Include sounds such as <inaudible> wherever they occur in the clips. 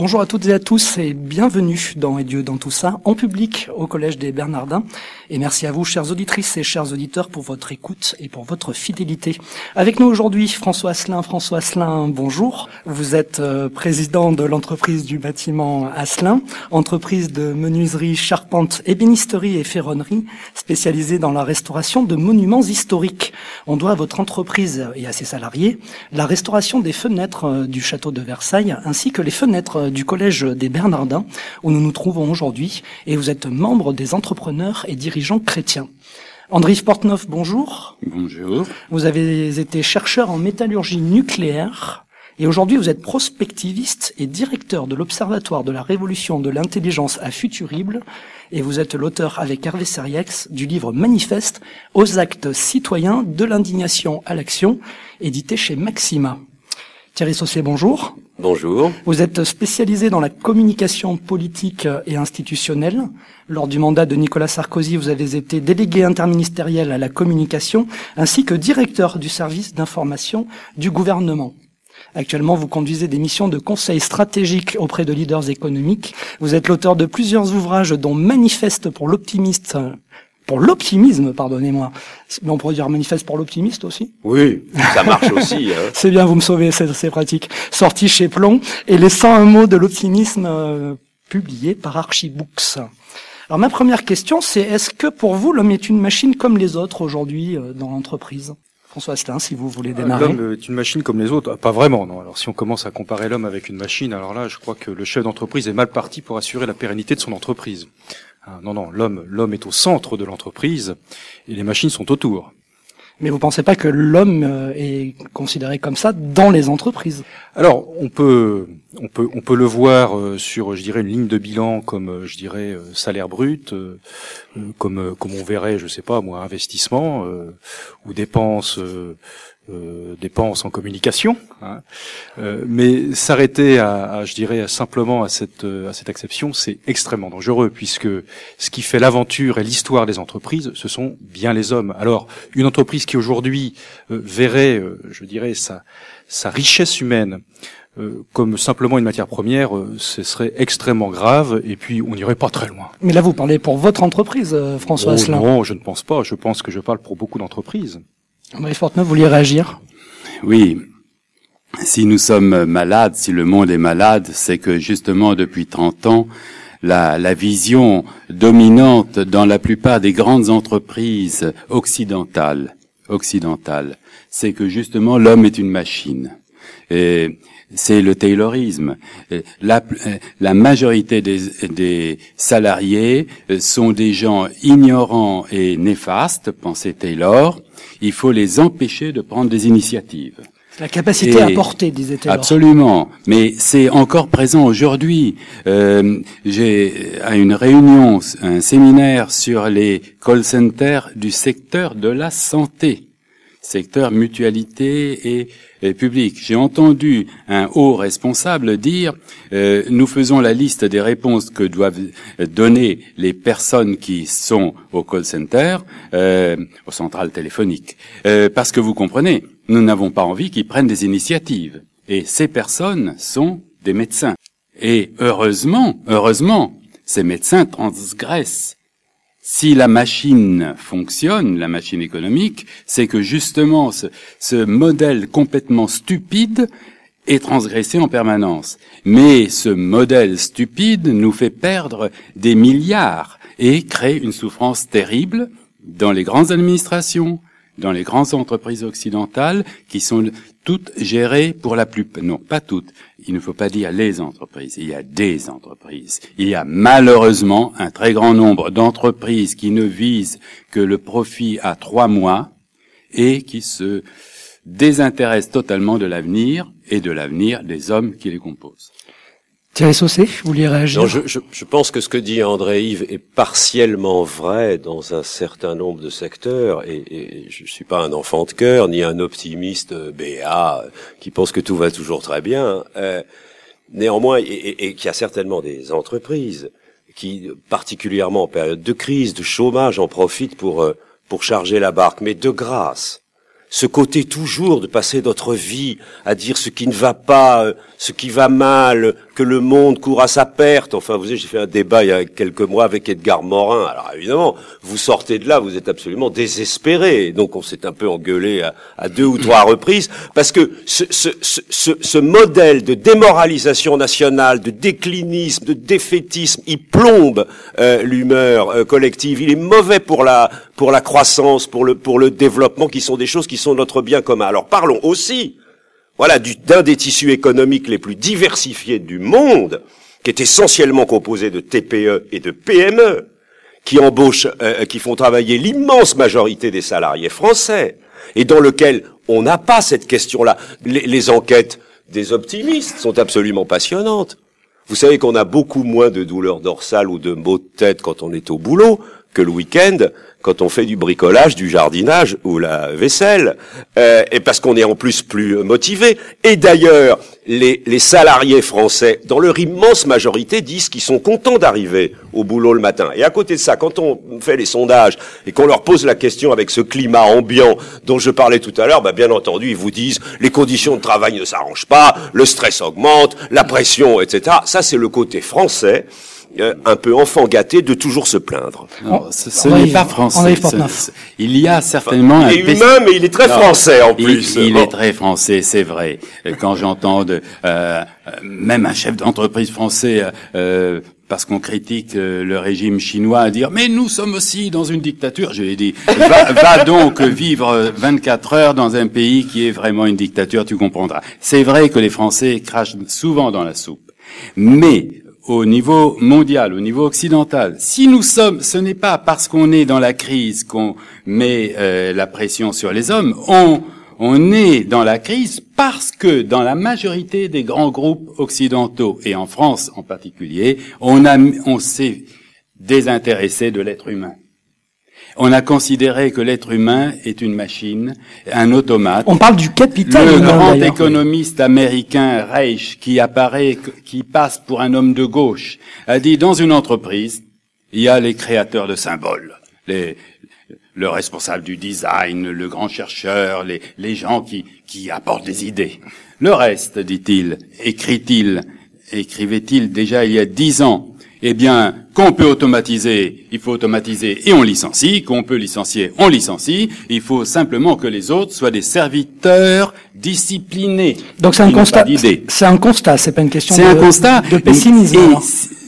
Bonjour à toutes et à tous et bienvenue dans Et Dieu dans tout ça, en public au Collège des Bernardins. Et merci à vous, chères auditrices et chers auditeurs, pour votre écoute et pour votre fidélité. Avec nous aujourd'hui, François Asselin. François Asselin, bonjour. Vous êtes euh, président de l'entreprise du bâtiment Asselin, entreprise de menuiserie, charpente, ébénisterie et ferronnerie, spécialisée dans la restauration de monuments historiques. On doit à votre entreprise et à ses salariés la restauration des fenêtres euh, du château de Versailles, ainsi que les fenêtres euh, du collège des Bernardins, où nous nous trouvons aujourd'hui, et vous êtes membre des entrepreneurs et dirigeants chrétiens. André Sportneuf, bonjour. Bonjour. Vous avez été chercheur en métallurgie nucléaire, et aujourd'hui vous êtes prospectiviste et directeur de l'Observatoire de la Révolution de l'intelligence à Futurible, et vous êtes l'auteur avec Hervé Seriex du livre Manifeste aux actes citoyens de l'indignation à l'action, édité chez Maxima. Thierry Saucé, bonjour. Bonjour. Vous êtes spécialisé dans la communication politique et institutionnelle. Lors du mandat de Nicolas Sarkozy, vous avez été délégué interministériel à la communication ainsi que directeur du service d'information du gouvernement. Actuellement, vous conduisez des missions de conseil stratégique auprès de leaders économiques. Vous êtes l'auteur de plusieurs ouvrages dont Manifeste pour l'optimiste pour l'optimisme, pardonnez-moi. Mais on pourrait dire manifeste pour l'optimiste aussi Oui, ça marche aussi. Hein. <laughs> c'est bien, vous me sauvez, c'est pratique. Sorti chez Plomb et les 101 mots de l'optimisme euh, publiés par Archibooks. Alors ma première question, c'est est-ce que pour vous l'homme est une machine comme les autres aujourd'hui euh, dans l'entreprise? François Astin, si vous voulez démarrer. L'homme est une machine comme les autres Pas vraiment, non. Alors si on commence à comparer l'homme avec une machine, alors là, je crois que le chef d'entreprise est mal parti pour assurer la pérennité de son entreprise. Ah, non, non, l'homme, l'homme est au centre de l'entreprise et les machines sont autour. Mais vous pensez pas que l'homme euh, est considéré comme ça dans les entreprises? Alors, on peut, on peut, on peut le voir euh, sur, je dirais, une ligne de bilan comme, euh, je dirais, salaire brut, comme, comme on verrait, je sais pas, moi, investissement ou dépenses euh, dépenses en communication, hein. euh, mais s'arrêter à, je dirais, simplement à cette, euh, à cette exception, c'est extrêmement dangereux, puisque ce qui fait l'aventure et l'histoire des entreprises, ce sont bien les hommes. Alors, une entreprise qui aujourd'hui verrait, je dirais, sa, sa richesse humaine comme simplement une matière première, ce serait extrêmement grave et puis on n'irait pas très loin. Mais là, vous parlez pour votre entreprise, François oh, Non, je ne pense pas. Je pense que je parle pour beaucoup d'entreprises. Vous réagir? Oui. Si nous sommes malades, si le monde est malade, c'est que justement depuis 30 ans, la, vision dominante dans la plupart des grandes entreprises occidentales, c'est que justement l'homme est une machine. C'est le taylorisme. La, la majorité des, des, salariés sont des gens ignorants et néfastes, pensait Taylor, il faut les empêcher de prendre des initiatives. La capacité à porter, disait elle. Absolument, mais c'est encore présent aujourd'hui. Euh, J'ai à une réunion, un séminaire sur les call centers du secteur de la santé, secteur mutualité et public. J'ai entendu un haut responsable dire euh, nous faisons la liste des réponses que doivent donner les personnes qui sont au call center, euh, aux centrales téléphoniques, euh, parce que vous comprenez, nous n'avons pas envie qu'ils prennent des initiatives. Et ces personnes sont des médecins. Et heureusement, heureusement, ces médecins transgressent si la machine fonctionne, la machine économique, c'est que justement ce, modèle complètement stupide est transgressé en permanence. Mais ce modèle stupide nous fait perdre des milliards et crée une souffrance terrible dans les grandes administrations, dans les grandes entreprises occidentales qui sont toutes gérées pour la plupart, non pas toutes, il ne faut pas dire les entreprises, il y a des entreprises. Il y a malheureusement un très grand nombre d'entreprises qui ne visent que le profit à trois mois et qui se désintéressent totalement de l'avenir et de l'avenir des hommes qui les composent. Thierry Saucé, vous réagir je, pense que ce que dit André Yves est partiellement vrai dans un certain nombre de secteurs, et, je ne suis pas un enfant de cœur, ni un optimiste BA qui pense que tout va toujours très bien. Euh, néanmoins, et qu'il y a certainement des entreprises qui, particulièrement en période de crise, de chômage, en profitent pour, euh, pour charger la barque, mais de grâce ce côté toujours de passer notre vie à dire ce qui ne va pas, euh, ce qui va mal, que le monde court à sa perte. Enfin, vous savez, j'ai fait un débat il y a quelques mois avec Edgar Morin. Alors évidemment, vous sortez de là, vous êtes absolument désespéré. Donc on s'est un peu engueulé à, deux ou trois reprises parce que ce, modèle de démoralisation nationale, de déclinisme, de défaitisme, il plombe euh, l'humeur euh, collective. Il est mauvais pour la pour la croissance, pour le pour le développement, qui sont des choses qui sont notre bien commun. Alors parlons aussi voilà, d'un des tissus économiques les plus diversifiés du monde, qui est essentiellement composé de TPE et de PME, qui embauchent, euh, qui font travailler l'immense majorité des salariés français, et dans lequel on n'a pas cette question-là. Les enquêtes des optimistes sont absolument passionnantes. Vous savez qu'on a beaucoup moins de douleurs dorsales ou de maux de tête quand on est au boulot que le week-end quand on fait du bricolage, du jardinage ou la vaisselle, euh, et parce qu'on est en plus plus motivé. Et d'ailleurs, les, les, salariés français, dans leur immense majorité, disent qu'ils sont contents d'arriver au boulot le matin. Et à côté de ça, quand on fait les sondages et qu'on leur pose la question avec ce climat ambiant dont je parlais tout à l'heure, bah bien entendu, ils vous disent les conditions de travail ne s'arrangent pas, le stress augmente, la pression, etc. Ça, c'est le côté français. Euh, un peu enfant gâté de toujours se plaindre. ce, n'est pas français. il y a certainement il est humain, mais il est très français en plus. Il, est très français, c'est vrai. Quand j'entends euh, même un chef d'entreprise français euh, parce qu'on critique le régime chinois à dire mais nous sommes aussi dans une dictature. Je lui ai dit va, va, donc vivre 24 heures dans un pays qui est vraiment une dictature, tu comprendras. C'est vrai que les Français crachent souvent dans la soupe, mais au niveau mondial, au niveau occidental. Si nous sommes, ce n'est pas parce qu'on est dans la crise qu'on met euh, la pression sur les hommes, on, est dans la crise parce que dans la majorité des grands groupes occidentaux, et en France en particulier, on s'est désintéressé de l'être humain. On a considéré que l'être humain est une machine, un automate. On parle du capital. Le grand économiste américain Reich, qui apparaît, qui passe pour un homme de gauche, a dit dans une entreprise, il y a les créateurs de symboles, les, le responsable du design, le grand chercheur, les, les gens qui, qui apportent des idées. Le reste, dit-il, écrit-il, écrivait-il déjà il y a dix ans, eh bien, qu'on peut automatiser, il faut automatiser et on licencie, qu'on peut licencier, on licencie, il faut simplement que les autres soient des serviteurs disciplinés. Donc c'est un constat. C'est un constat, c'est pas une question de, un constat, de pessimisme.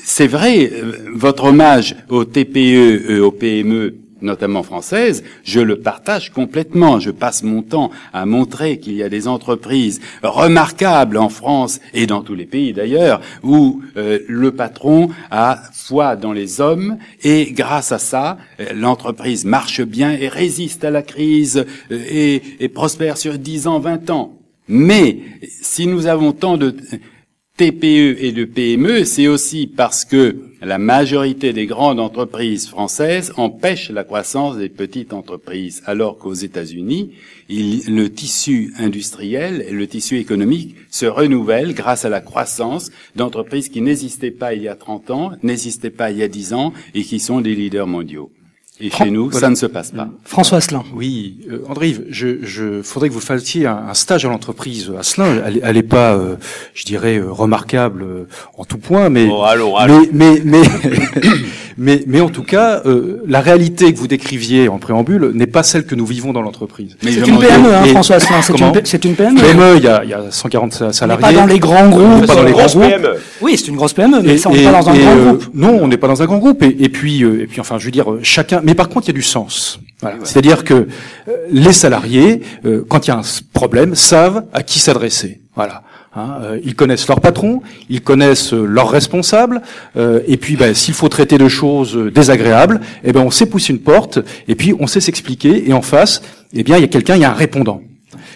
C'est vrai, euh, votre hommage aux TPE, euh, aux PME notamment française, je le partage complètement. Je passe mon temps à montrer qu'il y a des entreprises remarquables en France et dans tous les pays d'ailleurs, où euh, le patron a foi dans les hommes et grâce à ça, euh, l'entreprise marche bien et résiste à la crise euh, et, et prospère sur 10 ans, 20 ans. Mais si nous avons tant de TPE et de PME, c'est aussi parce que la majorité des grandes entreprises françaises empêchent la croissance des petites entreprises, alors qu'aux États-Unis, le tissu industriel et le tissu économique se renouvellent grâce à la croissance d'entreprises qui n'existaient pas il y a 30 ans, n'existaient pas il y a 10 ans et qui sont des leaders mondiaux. Et chez nous, ça ne se passe pas. François Asselin. Oui, euh, André, je, je faudrait que vous fassiez un, stage à l'entreprise. Asselin, elle, n'est pas, euh, je dirais, euh, remarquable euh, en tout point, mais allons, allons. mais mais mais, <coughs> mais, en tout cas, la réalité que vous décriviez en préambule n'est pas celle que nous vivons dans l'entreprise. C'est une PME, hein, François Asselin. C'est une, PME. PME, il y a, il y a 140 salariés. pas dans les grands groupes. Pas dans les grands groupes. PME. Oui, c'est une grosse PME, mais ça, on n'est pas dans un grand groupe. Non, on n'est pas dans un grand groupe. Et, et puis, et puis, enfin, je veux dire, chacun mais par contre, il y a du sens. C'est-à-dire que euh, les salariés, euh, quand il y a un problème, savent à qui s'adresser. Voilà. Hein, euh, ils connaissent leur patron, ils connaissent leurs responsables, et puis ben, s'il faut traiter de choses désagréables, eh ben on sait pousser une porte, et puis on sait s'expliquer, et en face, eh bien il y a quelqu'un, il y a un répondant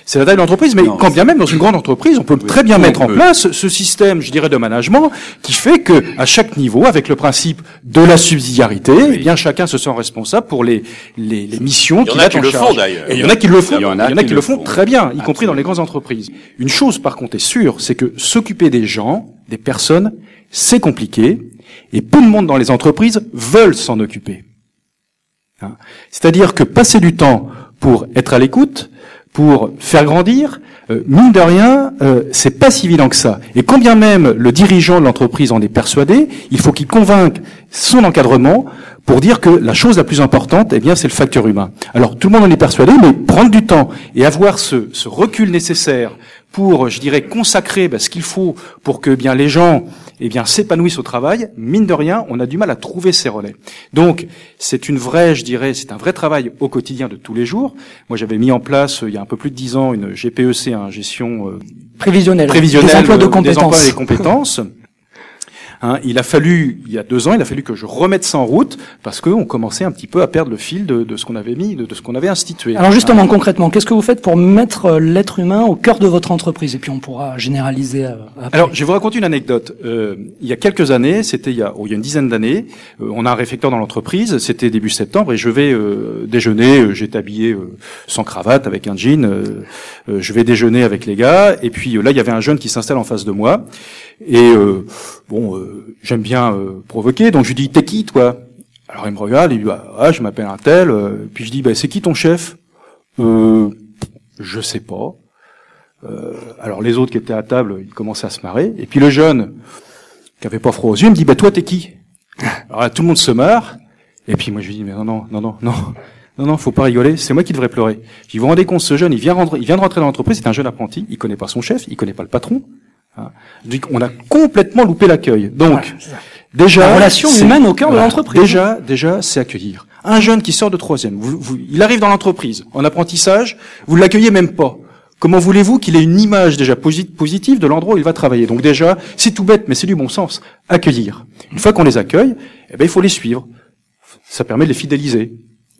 c'est la taille de l'entreprise, mais quand bien même dans une grande entreprise, on peut très bien mettre en place ce système, je dirais, de management qui fait que à chaque niveau, avec le principe de la subsidiarité, eh bien chacun se sent responsable pour les les, les missions qu'il a, qui le font d'ailleurs. il y en a qui le font. Il y en a, qui, le font très bien, y compris dans les grandes entreprises. Une chose par contre est sûre, c'est que s'occuper des gens, des personnes, c'est compliqué et peu de monde dans les entreprises veulent s'en occuper. Hein. C'est-à-dire que passer du temps pour être à l'écoute, pour faire grandir, euh, mine de rien, euh, c'est pas si évident que ça. Et quand bien même le dirigeant de l'entreprise en est persuadé, il faut qu'il convainque son encadrement pour dire que la chose la plus importante, eh bien, c'est le facteur humain. Alors tout le monde en est persuadé, mais prendre du temps et avoir ce recul nécessaire pour, je dirais, consacrer ben, ce qu'il faut pour que bien les gens eh bien s'épanouissent au travail, mine de rien, on a du mal à trouver ces relais. Donc c'est une vraie, je dirais, c'est un vrai travail au quotidien de tous les jours. Moi j'avais mis en place il y a un peu plus de dix ans une GPEC, une gestion euh, prévisionnelle, prévisionnelle des emplois de euh, des compétences. emplois et des compétences. Hein, il a fallu, il y a deux ans, il a fallu que je remette ça en route parce qu'on commençait un petit peu à perdre le fil de, de ce qu'on avait mis, de, de ce qu'on avait institué. Alors justement, concrètement, qu'est-ce que vous faites pour mettre euh, l'être humain au cœur de votre entreprise? Et puis on pourra généraliser. euh, après. Alors, je vais vous raconter une anecdote. Euh, il y a quelques années, c'était il y a, oh, il y a une dizaine d'années, euh, on a un réfecteur dans l'entreprise, c'était début septembre, et je vais euh, déjeuner, j'étais habillé euh, sans cravate, avec un jean, je vais déjeuner avec les gars, et puis là, il y avait un jeune qui s'installe en face de moi, et euh, bon, euh, j'aime bien euh, provoquer, donc je lui dis, t'es qui, toi? Alors il me regarde, il dit, ah, ah, je m'appelle un tel, euh, puis je dis, bah, c'est qui ton chef? Euh, Je sais pas. Euh, alors les autres qui étaient à table, ils commençaient à se marrer. Et puis le jeune, qui avait pas froid aux yeux, me dit, bah toi t'es qui? Alors tout le monde se marre. Et puis moi je lui dis, mais non, non, non, non, non, non, non, faut pas rigoler, c'est moi qui devrais pleurer. Je dis, vous rendez compte, ce jeune, il vient, rentrer, il vient de rentrer dans l'entreprise, c'est un jeune apprenti, il connaît pas son chef, il connaît pas le patron. Hein. Je dis qu'on a complètement loupé l'accueil. Donc, Voilà, déjà... La relation c'est- humaine au cœur de l'entreprise. Déjà, déjà, c'est accueillir. Un jeune qui sort de troisième, vous- vous- il arrive dans l'entreprise, en apprentissage, vous l'accueillez même pas. Comment voulez-vous qu'il ait une image déjà posi- positive de l'endroit où il va travailler? Donc déjà, c'est tout bête, mais c'est du bon sens. Accueillir. Une fois qu'on les accueille, eh ben, il faut les suivre. Ça permet de les fidéliser.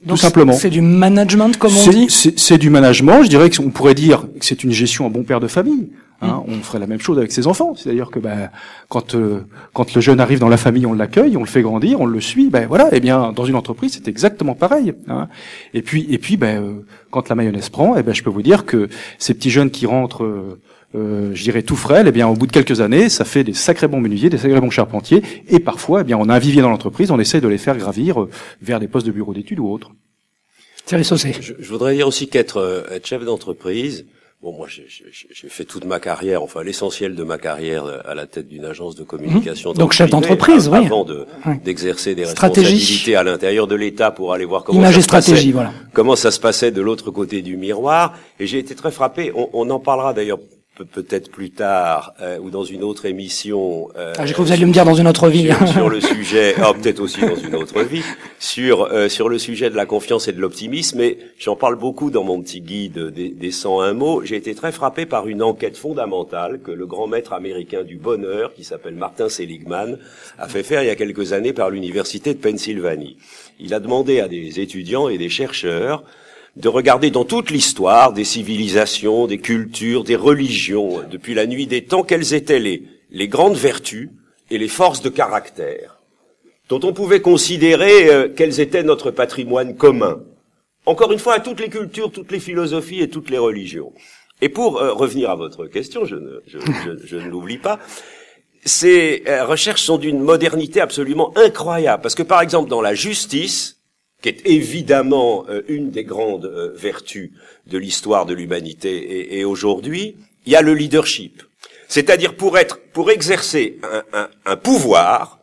Donc, tout simplement. C'est du management, comme on C'est- dit? C'est c'est du management. Je dirais qu'on pourrait dire que c'est une gestion en bon père de famille. Hein, On ferait la même chose avec ses enfants. C'est-à-dire que ben, quand euh, quand le jeune arrive dans la famille, on l'accueille, on le fait grandir, on le suit. Ben voilà. Eh bien, dans une entreprise, c'est exactement pareil. Hein. Et puis et puis ben, euh, quand la mayonnaise prend, eh ben, je peux vous dire que ces petits jeunes qui rentrent. euh, euh, je dirais tout frêle, eh bien au bout de quelques années, ça fait des sacrés bons menuisiers, des sacrés bons charpentiers, et parfois, eh bien on a un vivier dans l'entreprise, on essaie de les faire gravir euh, vers des postes de bureau d'études ou autres. Thierry Saucé. Je, je voudrais dire aussi qu'être euh, être chef d'entreprise, bon moi j'ai- fait toute ma carrière, enfin l'essentiel de ma carrière euh, à la tête d'une agence de communication. dans Donc, chef d'entreprise, oui. Avant de- d'exercer des Stratégie. responsabilités à l'intérieur de l'État pour aller voir comment Image ça se passait voilà. comment ça se passait de l'autre côté du miroir. Et j'ai été très frappé. On, on en parlera d'ailleurs peut-être plus tard euh, ou dans une autre émission. euh, Ah, j'ai cru que vous alliez me dire dans une autre vie. sur, sur le <laughs> sujet, ah, peut-être aussi dans une autre vie, sur euh, sur le sujet de la confiance et de l'optimisme. Et j'en parle beaucoup dans mon petit guide des, des 101 mots. J'ai été très frappé par une enquête fondamentale que le grand maître américain du bonheur, qui s'appelle Martin Seligman, a fait faire il y a quelques années par l'université de Pennsylvanie. Il a demandé à des étudiants et des chercheurs de regarder dans toute l'histoire des civilisations, des cultures, des religions, depuis la nuit des temps, quelles étaient les, les grandes vertus et les forces de caractère dont on pouvait considérer euh, quels étaient notre patrimoine commun. Encore une fois, à toutes les cultures, toutes les philosophies et toutes les religions. Et pour euh, revenir à votre question, je ne, je, je- ne l'oublie pas, ces euh, recherches sont d'une modernité absolument incroyable. Parce que par exemple, dans la justice, qui est évidemment euh, une des grandes euh, vertus de l'histoire de l'humanité et, et aujourd'hui, il y a le leadership. C'est-à-dire pour être, pour exercer un, un- un pouvoir,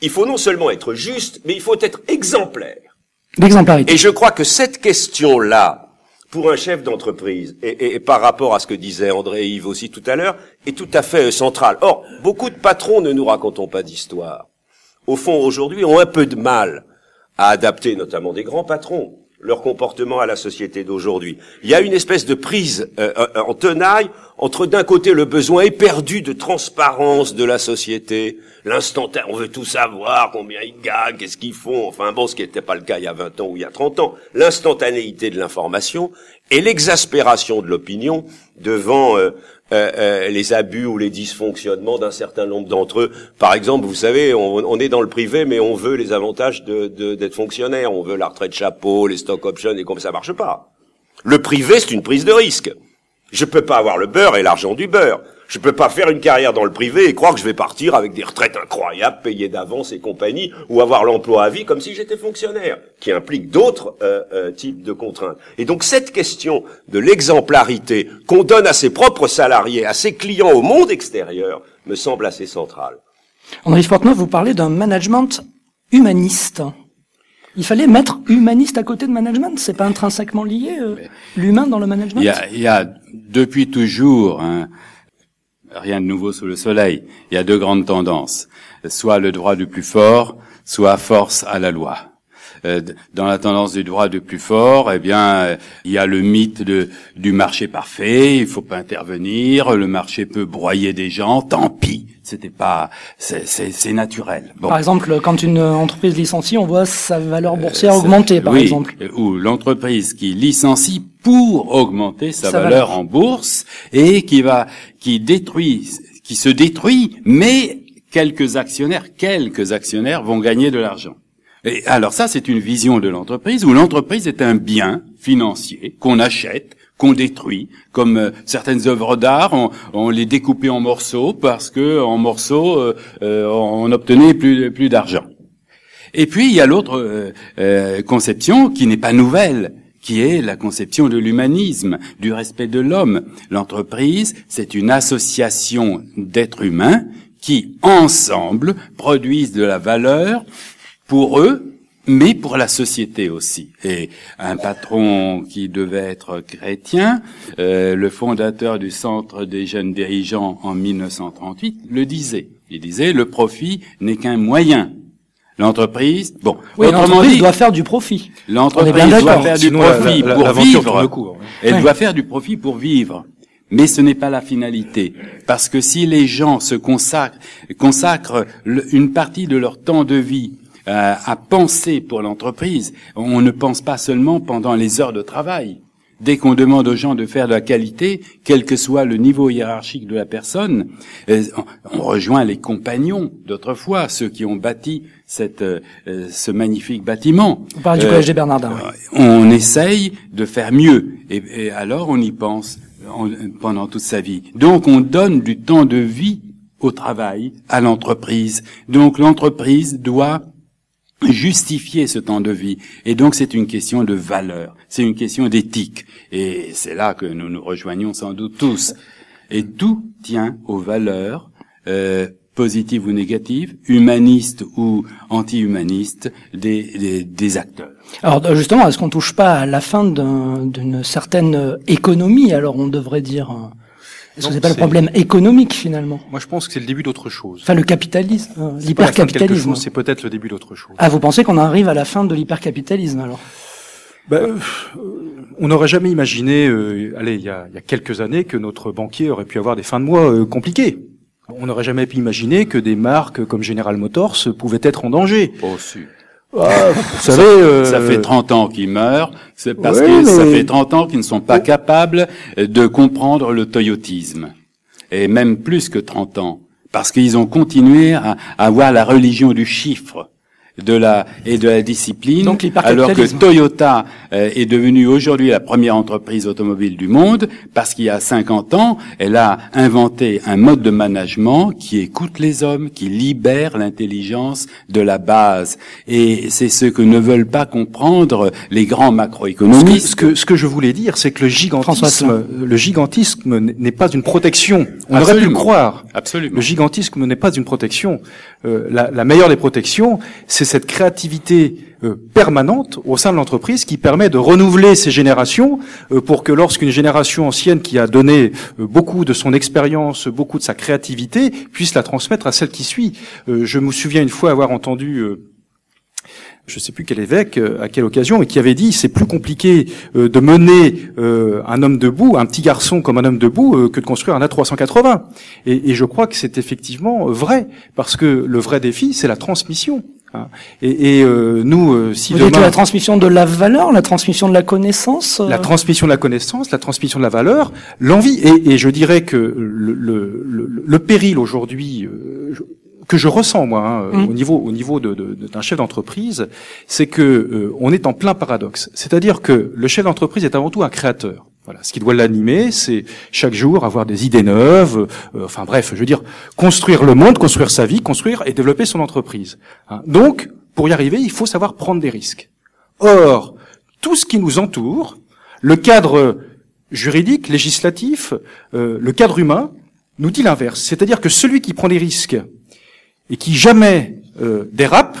il faut non seulement être juste, mais il faut être exemplaire. L'exemplarité. Et je crois que cette question-là, pour un chef d'entreprise, et, et- et par rapport à ce que disait André et Yves aussi tout à l'heure, est tout à fait euh, centrale. Or, beaucoup de patrons ne nous racontons pas d'histoire. Au fond, aujourd'hui, ont un peu de mal à adapter, notamment des grands patrons, leur comportement à la société d'aujourd'hui. Il y a une espèce de prise euh, euh, en tenaille entre d'un côté le besoin éperdu de transparence de la société, l'instantané, on veut tout savoir, combien ils gagnent, qu'est-ce qu'ils font, enfin bon, ce qui n'était pas le cas il y a 20 ans ou il y a 30 ans, l'instantanéité de l'information et l'exaspération de l'opinion devant euh, euh, euh, les abus ou les dysfonctionnements d'un certain nombre d'entre eux. Par exemple, vous savez, on, est dans le privé, mais on veut les avantages de- de- d'être fonctionnaire, on veut la retraite chapeau, les stock options, et comme ça marche pas. Le privé, c'est une prise de risque. Je peux pas avoir le beurre et l'argent du beurre. Je peux pas faire une carrière dans le privé et croire que je vais partir avec des retraites incroyables, payées d'avance et compagnie, ou avoir l'emploi à vie comme si j'étais fonctionnaire, qui implique d'autres euh, euh, types de contraintes. Et donc cette question de l'exemplarité qu'on donne à ses propres salariés, à ses clients au monde extérieur, me semble assez centrale. Henri Fortneuf, vous parlez d'un management humaniste. Il fallait mettre humaniste à côté de management. C'est pas intrinsèquement lié euh, l'humain dans le management? Il y a, il y a depuis toujours hein, rien de nouveau sous le soleil. Il y a deux grandes tendances soit le droit du plus fort, soit force à la loi. Euh, dans la tendance du droit du plus fort, eh bien, euh, il y a le mythe de, du marché parfait. Il faut pas intervenir. Le marché peut broyer des gens. Tant pis. C'était pas, c'est naturel. Bon. Par exemple, quand une entreprise licencie, on voit sa valeur boursière euh, augmenter, par oui, exemple. Ou l'entreprise qui licencie pour augmenter sa, sa valeur, valeur en bourse et qui va, qui détruit, qui se détruit, mais quelques actionnaires, quelques actionnaires vont gagner de l'argent. Et alors ça, c'est une vision de l'entreprise où l'entreprise est un bien financier qu'on achète, qu'on détruit, comme euh, certaines œuvres d'art, on, on, les découpait en morceaux parce que en morceaux euh, euh, on obtenait plus plus d'argent. Et puis il y a l'autre euh, conception qui n'est pas nouvelle, qui est la conception de l'humanisme, du respect de l'homme. L'entreprise, c'est une association d'êtres humains qui, ensemble, produisent de la valeur pour eux, mais pour la société aussi. Et un patron qui devait être chrétien, euh, le fondateur du Centre des jeunes dirigeants en 1938, le disait. Il disait, le profit n'est qu'un moyen. L'entreprise, bon, oui, doit faire du profit. L'entreprise doit faire du profit pour vivre. Elle doit faire du profit pour vivre. Mais ce n'est pas la finalité. Parce que si les gens se consacrent, consacrent une partie de leur temps de vie euh, à penser pour l'entreprise, on ne pense pas seulement pendant les heures de travail. Dès qu'on demande aux gens de faire de la qualité, quel que soit le niveau hiérarchique de la personne, euh, on rejoint les compagnons d'autrefois, ceux qui ont bâti cette, euh, ce magnifique bâtiment. On parle du collège des Bernardins. On essaye de faire mieux, et, et alors on y pense pendant toute sa vie. Donc on donne du temps de vie au travail, à l'entreprise. Donc l'entreprise doit justifier ce temps de vie. Et donc c'est une question de valeur, c'est une question d'éthique. Et c'est là que nous nous rejoignons sans doute tous. Et tout tient aux valeurs euh, positives ou négatives, humanistes ou anti-humanistes des, des, des, acteurs. Alors justement, est-ce qu'on touche pas à la fin d'une certaine économie Alors on devrait dire est-ce que c'est pas le problème économique finalement Moi, je pense que c'est le début d'autre chose. Enfin, le capitalisme, euh, l'hypercapitalisme. C'est peut-être le début d'autre chose. Ah, vous pensez qu'on arrive à la fin de l'hypercapitalisme alors? Ben, on n'aurait jamais imaginé, euh, allez, il y, a, il y, a, quelques années, que notre banquier aurait pu avoir des fins de mois euh, compliquées. On n'aurait jamais pu imaginer que des marques comme General Motors pouvaient être en danger. Oh, si. Ah, vous savez, euh... ça fait 30 ans qu'ils meurent, c'est parce que ça fait 30 ans qu'ils ne sont pas capables de comprendre le toyotisme. Et même plus que 30 ans. Parce qu'ils ont continué à avoir la religion du chiffre de la et de la discipline, Donc, alors que Toyota euh, est devenue aujourd'hui la première entreprise automobile du monde parce qu'il y a 50 ans, elle a inventé un mode de management qui écoute les hommes, qui libère l'intelligence de la base. Et c'est ce que ne veulent pas comprendre les grands macroéconomistes. Ce que, ce que, je voulais dire, c'est que le gigantisme, le gigantisme n'est pas une protection. On Absolument. aurait pu le croire. Absolument. Le gigantisme n'est pas une protection. Euh, la, la meilleure des protections, c'est cette créativité euh, permanente au sein de l'entreprise qui permet de renouveler ces générations euh, pour que lorsqu'une génération ancienne qui a donné euh, beaucoup de son expérience, beaucoup de sa créativité, puisse la transmettre à celle qui suit. je me souviens une fois avoir entendu je ne sais plus quel évêque, à quelle occasion, mais qui avait dit c'est plus compliqué de mener un homme debout, un petit garçon comme un homme debout, que de construire un A380. Et, et je crois que c'est effectivement vrai, parce que le vrai défi, c'est la transmission. Et, et euh, nous, euh, si Vous demain, dites la transmission de la valeur, la transmission de la connaissance. euh, la transmission de la connaissance, la transmission de la valeur, l'envie, et, et je dirais que le, le, le, le péril aujourd'hui euh, que je ressens moi hein, Mm. au niveau au niveau de, de- de- d'un chef d'entreprise, c'est que euh, on est en plein paradoxe. C'est-à-dire que le chef d'entreprise est avant tout un créateur. Voilà, ce qui doit l'animer, c'est chaque jour avoir des idées neuves, euh, enfin bref, je veux dire, construire le monde, construire sa vie, construire et développer son entreprise. Hein. Donc, pour y arriver, il faut savoir prendre des risques. Or, tout ce qui nous entoure, le cadre juridique, législatif, euh, le cadre humain, nous dit l'inverse. C'est-à-dire que celui qui prend des risques et qui jamais euh, dérape,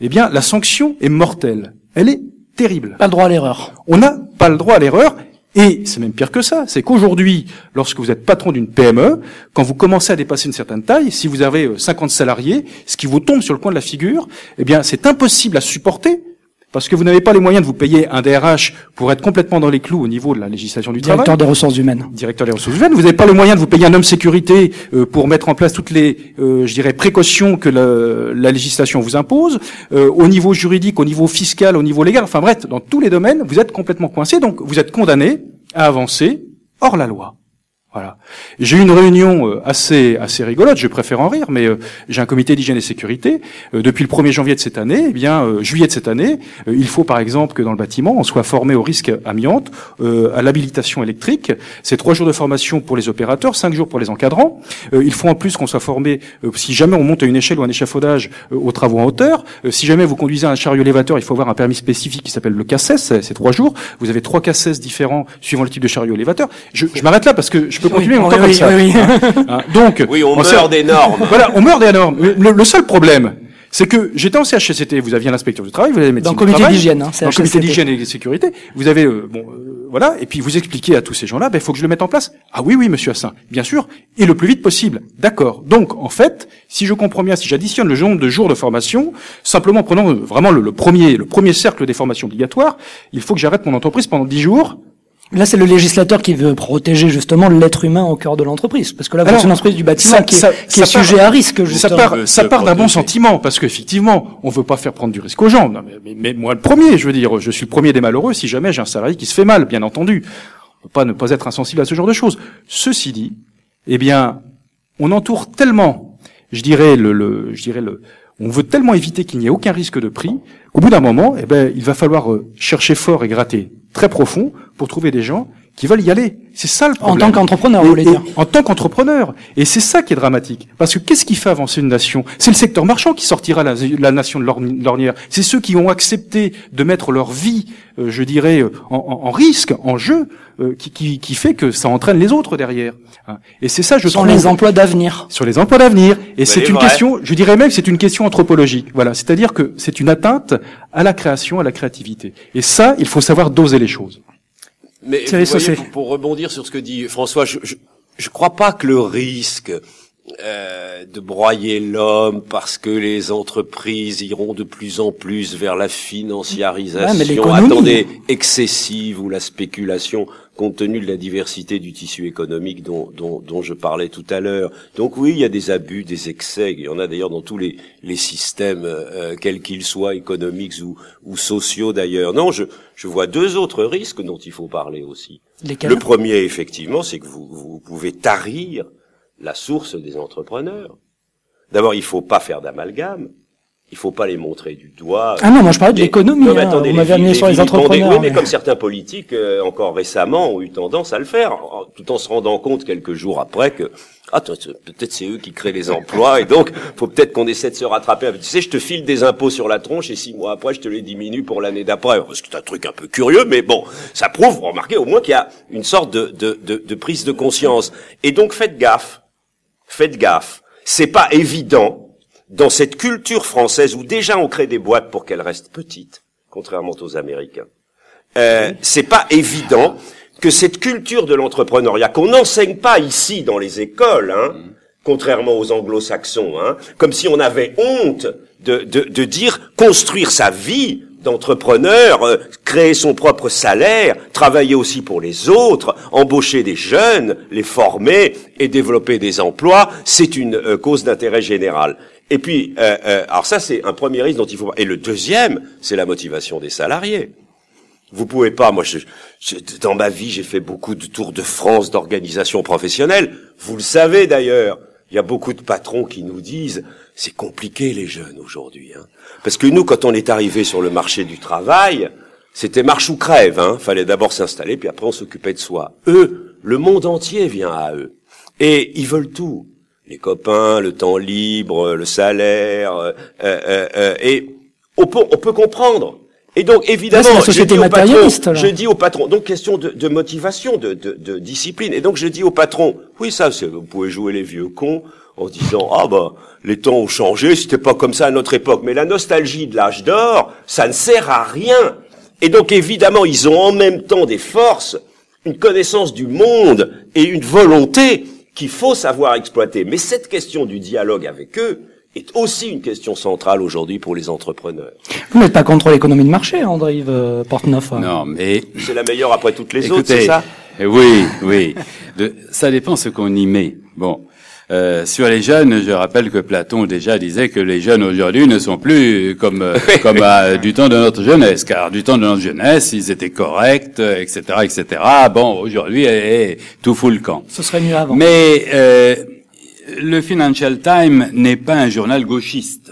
eh bien, la sanction est mortelle. Elle est terrible. Pas le droit à l'erreur. On n'a pas le droit à l'erreur. Et c'est même pire que ça, c'est qu'aujourd'hui, lorsque vous êtes patron d'une PME, quand vous commencez à dépasser une certaine taille, si vous avez 50 salariés, ce qui vous tombe sur le coin de la figure, eh bien, c'est impossible à supporter parce que vous n'avez pas les moyens de vous payer un DRH pour être complètement dans les clous au niveau de la législation du Directeur travail. des ressources humaines. Directeur des ressources humaines. Vous n'avez pas le moyen de vous payer un homme sécurité euh, pour mettre en place toutes les, euh, je dirais, précautions que la, la législation vous impose. Euh, au niveau juridique, au niveau fiscal, au niveau légal, enfin bref, dans tous les domaines, vous êtes complètement coincé. Donc, vous êtes condamné à avancer hors la loi. Voilà. J'ai eu une réunion euh, assez assez rigolote, je préfère en rire, mais euh, j'ai un comité d'hygiène et sécurité. Euh, depuis le 1er janvier de cette année, eh bien juillet de cette année, il faut par exemple que dans le bâtiment, on soit formé au risque amiante, à l'habilitation électrique. C'est trois jours de formation pour les opérateurs, cinq jours pour les encadrants. il faut en plus qu'on soit formé, si jamais on monte à une échelle ou un échafaudage, aux travaux en hauteur. si jamais vous conduisez un chariot élévateur, il faut avoir un permis spécifique qui s'appelle le CACES, c'est trois jours. Vous avez trois CACES différents suivant le type de chariot élévateur. Je, je m'arrête là parce que continuer Oui, encore oui, comme ça. oui, oui. Hein, Donc, Oui, on meurt des normes. Voilà, on meurt des normes. Le, le seul problème, c'est que j'étais en CHSCT, vous aviez l'inspecteur du travail, vous avez le médecin Dans le comité d'hygiène, hein, dans le comité CHSCT. d'hygiène et de sécurité, vous avez euh, bon euh, voilà, et puis vous expliquez à tous ces gens-là, ben faut que je le mette en place. Ah oui oui monsieur Assin, bien sûr, et le plus vite possible. D'accord. Donc en fait, si je comprends bien, si j'additionne le nombre de jours de formation, simplement prenant euh, vraiment le, le premier le premier cercle des formations obligatoires, il faut que j'arrête mon entreprise pendant 10 jours Là, c'est le législateur qui veut protéger justement l'être humain au cœur de l'entreprise, parce que là, êtes une entreprise du bâtiment ça- qui est, ça- qui est ça part- sujet à risque, Ça part, ça d'un bon sentiment, parce qu'effectivement, on veut pas faire prendre du risque aux gens. Non, mais, mais- mais moi le premier, je veux dire, je suis le premier des malheureux si jamais j'ai un salarié qui se fait mal, bien entendu. On peut pas ne pas être insensible à ce genre de choses. Ceci dit, eh bien, on entoure tellement, je dirais le, le je dirais le, on veut tellement éviter qu'il n'y ait aucun risque de prix qu'au bout d'un moment, eh ben, il va falloir euh, chercher fort et gratter très profond pour trouver des gens qui veulent y aller. C'est ça le En problème. tant qu'entrepreneur, vous voulez dire. En tant qu'entrepreneur. Et c'est ça qui est dramatique. Parce que qu'est-ce qui fait avancer une nation? C'est le secteur marchand qui sortira la, la nation de l'orni- l'ornière. C'est ceux qui ont accepté de mettre leur vie, euh, je dirais, euh, en, en- en risque, en jeu, euh, qui, qui, qui fait que ça entraîne les autres derrière. Hein. Et c'est ça, je trouve, les emplois d'avenir. sur les emplois d'avenir. Et c'est est une vrai. question, je dirais même, que c'est une question anthropologique. Voilà, c'est-à-dire que c'est une atteinte à la création, à la créativité. Et ça, il faut savoir doser les choses. Mais Thierry vous voyez, Sausset. pour, pour rebondir sur ce que dit François, je je, je crois pas que le risque euh, de broyer l'homme parce que les entreprises iront de plus en plus vers la Ouais, mais financiarisation, l'économie. attendez, excessive ou la spéculation compte tenu de la diversité du tissu économique dont, dont, dont je parlais tout à l'heure. Donc oui, il y a des abus, des excès, il y en a d'ailleurs dans tous les, les systèmes, euh, quels qu'ils soient, économiques ou, ou sociaux d'ailleurs. Non, je, je vois deux autres risques dont il faut parler aussi. Le premier, effectivement, c'est que vous, vous pouvez tarir la source des entrepreneurs. D'abord, il faut pas faire d'amalgame. Il faut pas les montrer du doigt. Ah non, moi je parlais de l'économie. Hein. m'avez villes- amené sur les entrepreneurs. Oui, mais mais- comme certains politiques, euh, encore récemment, ont eu tendance à le faire, tout en se rendant compte quelques jours après que ah, peut-être c'est eux qui créent les emplois, et donc faut peut-être qu'on essaie de se rattraper. Tu sais, je te file des impôts sur la tronche, et six mois après, je te les diminue pour l'année d'après. C'est un truc un peu curieux, mais bon, ça prouve, remarquez au moins qu'il y a une sorte de, de, de, de prise de conscience. Et donc faites gaffe, faites gaffe. C'est pas évident dans cette culture française où déjà on crée des boîtes pour qu'elles restent petites, contrairement aux Américains. Euh, c'est pas évident que cette culture de l'entrepreneuriat qu'on n'enseigne pas ici dans les écoles, hein, contrairement aux anglo-saxons, hein, comme si on avait honte de, de, de dire construire sa vie d'entrepreneur, euh, créer son propre salaire, travailler aussi pour les autres, embaucher des jeunes, les former et développer des emplois, c'est une euh, cause d'intérêt général. Et puis, euh, euh, alors ça c'est un premier risque dont il faut. Et le deuxième, c'est la motivation des salariés. Vous pouvez pas, moi, je, je- dans ma vie, j'ai fait beaucoup de tours de France d'organisations professionnelles. Vous le savez d'ailleurs. Il y a beaucoup de patrons qui nous disent, c'est compliqué les jeunes aujourd'hui. Hein. Parce que nous, quand on est arrivé sur le marché du travail, C'était marche ou crève, hein. Fallait d'abord s'installer, puis après on s'occupait de soi. Eux, le monde entier vient à eux. Et ils veulent tout. Les copains, le temps libre, le salaire, euh, euh, euh, et on peut, on peut comprendre. Et donc, évidemment, je, dis au patron, matérialiste, là. je dis au patron, donc question de, de motivation, de, de, de discipline. Et donc, je dis au patron, oui, ça, c'est- vous pouvez jouer les vieux cons en disant, ah bah, les temps ont changé, c'était pas comme ça à notre époque. Mais la nostalgie de l'âge d'or, ça ne sert à rien. Et donc, évidemment, ils ont en même temps des forces, une connaissance du monde et une volonté qu'il faut savoir exploiter. Mais cette question du dialogue avec eux est aussi une question centrale aujourd'hui pour les entrepreneurs. Vous n'êtes pas contre l'économie de marché, André-Yves euh, Portneuf hein Non, mais C'est la meilleure après toutes les autres, c'est ça? Oui, oui. De- ça dépend ce qu'on y met. Bon. Euh, sur les jeunes, je rappelle que Platon déjà disait que les jeunes aujourd'hui ne sont plus comme euh, comme à- du temps de notre jeunesse, car du temps de notre jeunesse, ils étaient corrects, euh, etc., etc. Bon, aujourd'hui, eh, eh, tout fout le camp. Ce serait mieux avant. Mais euh, le Financial Times n'est pas un journal gauchiste.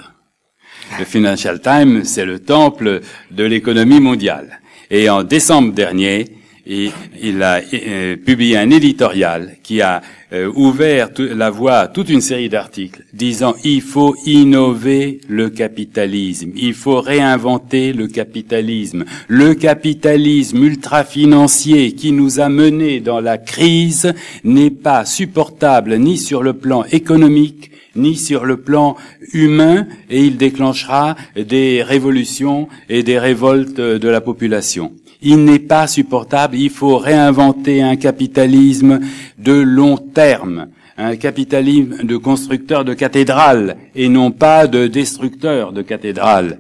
Le Financial Times, c'est le temple de l'économie mondiale. Et en décembre dernier, il, il a euh, publié un éditorial qui a euh, ouvert la voie à toute une série d'articles disant il faut innover le capitalisme, il faut réinventer le capitalisme. Le capitalisme ultra-financier qui nous a menés dans la crise n'est pas supportable ni sur le plan économique, ni sur le plan humain, et il déclenchera des révolutions et des révoltes de la population. Il n'est pas supportable, il faut réinventer un capitalisme de long terme, un capitalisme de constructeur de cathédrales et non pas de destructeur de cathédrales.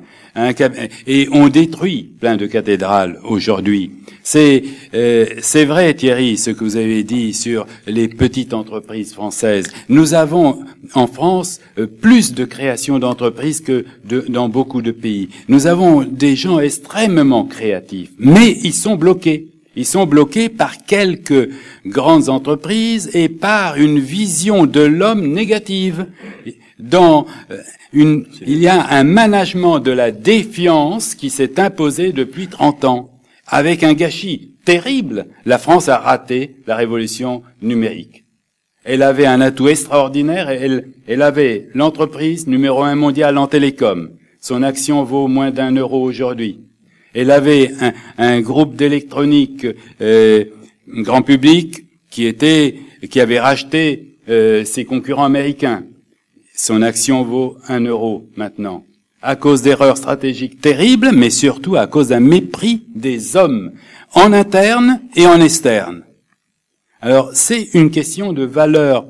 Et on détruit plein de cathédrales aujourd'hui. C'est euh, vrai Thierry ce que vous avez dit sur les petites entreprises françaises. Nous avons en France euh, plus de création d'entreprises que dans beaucoup de pays. Nous avons des gens extrêmement créatifs, mais ils sont bloqués. Ils sont bloqués par quelques grandes entreprises et par une vision de l'homme négative. Euh, il y a un management de la défiance qui s'est imposé depuis 30 ans, avec un gâchis terrible. La France a raté la révolution numérique. Elle avait un atout extraordinaire. Elle, avait l'entreprise numéro un mondiale en télécom. Son action vaut moins d'un euro aujourd'hui. Elle avait un, un groupe d'électronique euh, grand public qui était, qui avait racheté euh, ses concurrents américains. Son action vaut un euro maintenant. À cause d'erreurs stratégiques terribles, mais surtout à cause d'un mépris des hommes, en interne et en externe. Alors, c'est une question de valeur.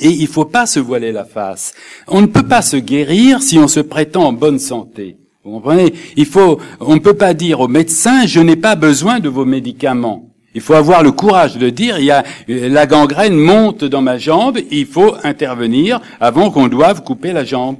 Et il faut pas se voiler la face. On ne peut pas se guérir si on se prétend en bonne santé. Vous comprenez? Il faut, on ne peut pas dire au médecin, je n'ai pas besoin de vos médicaments. Il faut avoir le courage de dire, il y a, la gangrène monte dans ma jambe, il faut intervenir avant qu'on doive couper la jambe.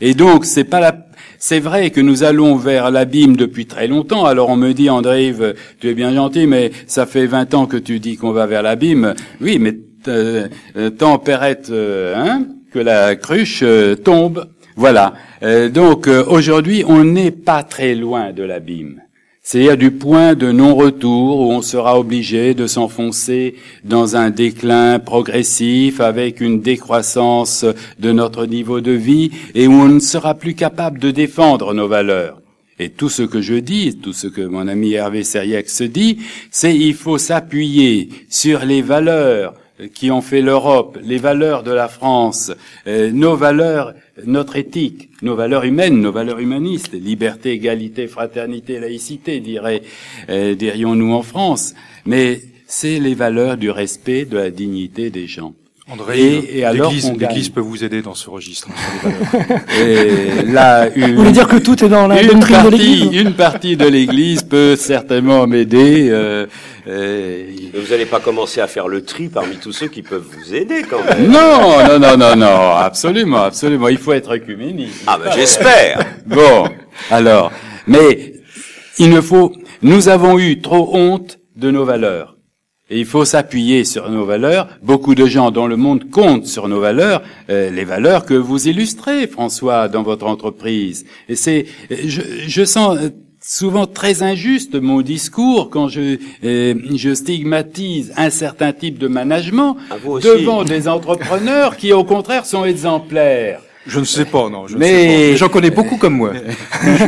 Et donc, c'est pas la, c'est vrai que nous allons vers l'abîme depuis très longtemps. Alors on me dit, André-Yves, tu es bien gentil, mais ça fait 20 ans que tu dis qu'on va vers l'abîme. Oui, mais euh, euh, tempérette, euh, hein, que la cruche euh, tombe. Voilà. Euh, donc euh, aujourd'hui, on n'est pas très loin de l'abîme. C'est-à-dire du point de non-retour où on sera obligé de s'enfoncer dans un déclin progressif avec une décroissance de notre niveau de vie et où on ne sera plus capable de défendre nos valeurs. Et tout ce que je dis, tout ce que mon ami Hervé Seriex dit, c'est il faut s'appuyer sur les valeurs qui ont fait l'Europe, les valeurs de la France, euh, nos valeurs, notre éthique, nos valeurs humaines, nos valeurs humanistes, liberté, égalité, fraternité, laïcité, dirait, euh, dirions-nous en France. Mais c'est les valeurs du respect, de la dignité des gens. André, Et- et alors l'Église, peut vous aider dans ce registre. hein. <laughs> Et là, une, Vous voulez dire que tout est dans la une doctrine de partie, l'Église une partie de l'Église peut certainement m'aider. euh, euh, Mais Vous n'allez pas commencer à faire le tri parmi tous ceux qui peuvent vous aider quand même. non, non, non, non, non, absolument, absolument. Il faut être œcuménique. Ah ben j'espère. Bon, alors, mais il ne faut. Nous avons eu trop honte de nos valeurs. Et il faut s'appuyer sur nos valeurs. Beaucoup de gens dans le monde comptent sur nos valeurs, euh, les valeurs que vous illustrez, François, dans votre entreprise. Et c'est, je, je sens euh, souvent très injuste mon discours quand je, euh, je stigmatise un certain type de management devant des entrepreneurs qui au contraire sont exemplaires. Je ne sais pas, non. Je ne Mais- sais. Mais J'en connais beaucoup comme moi.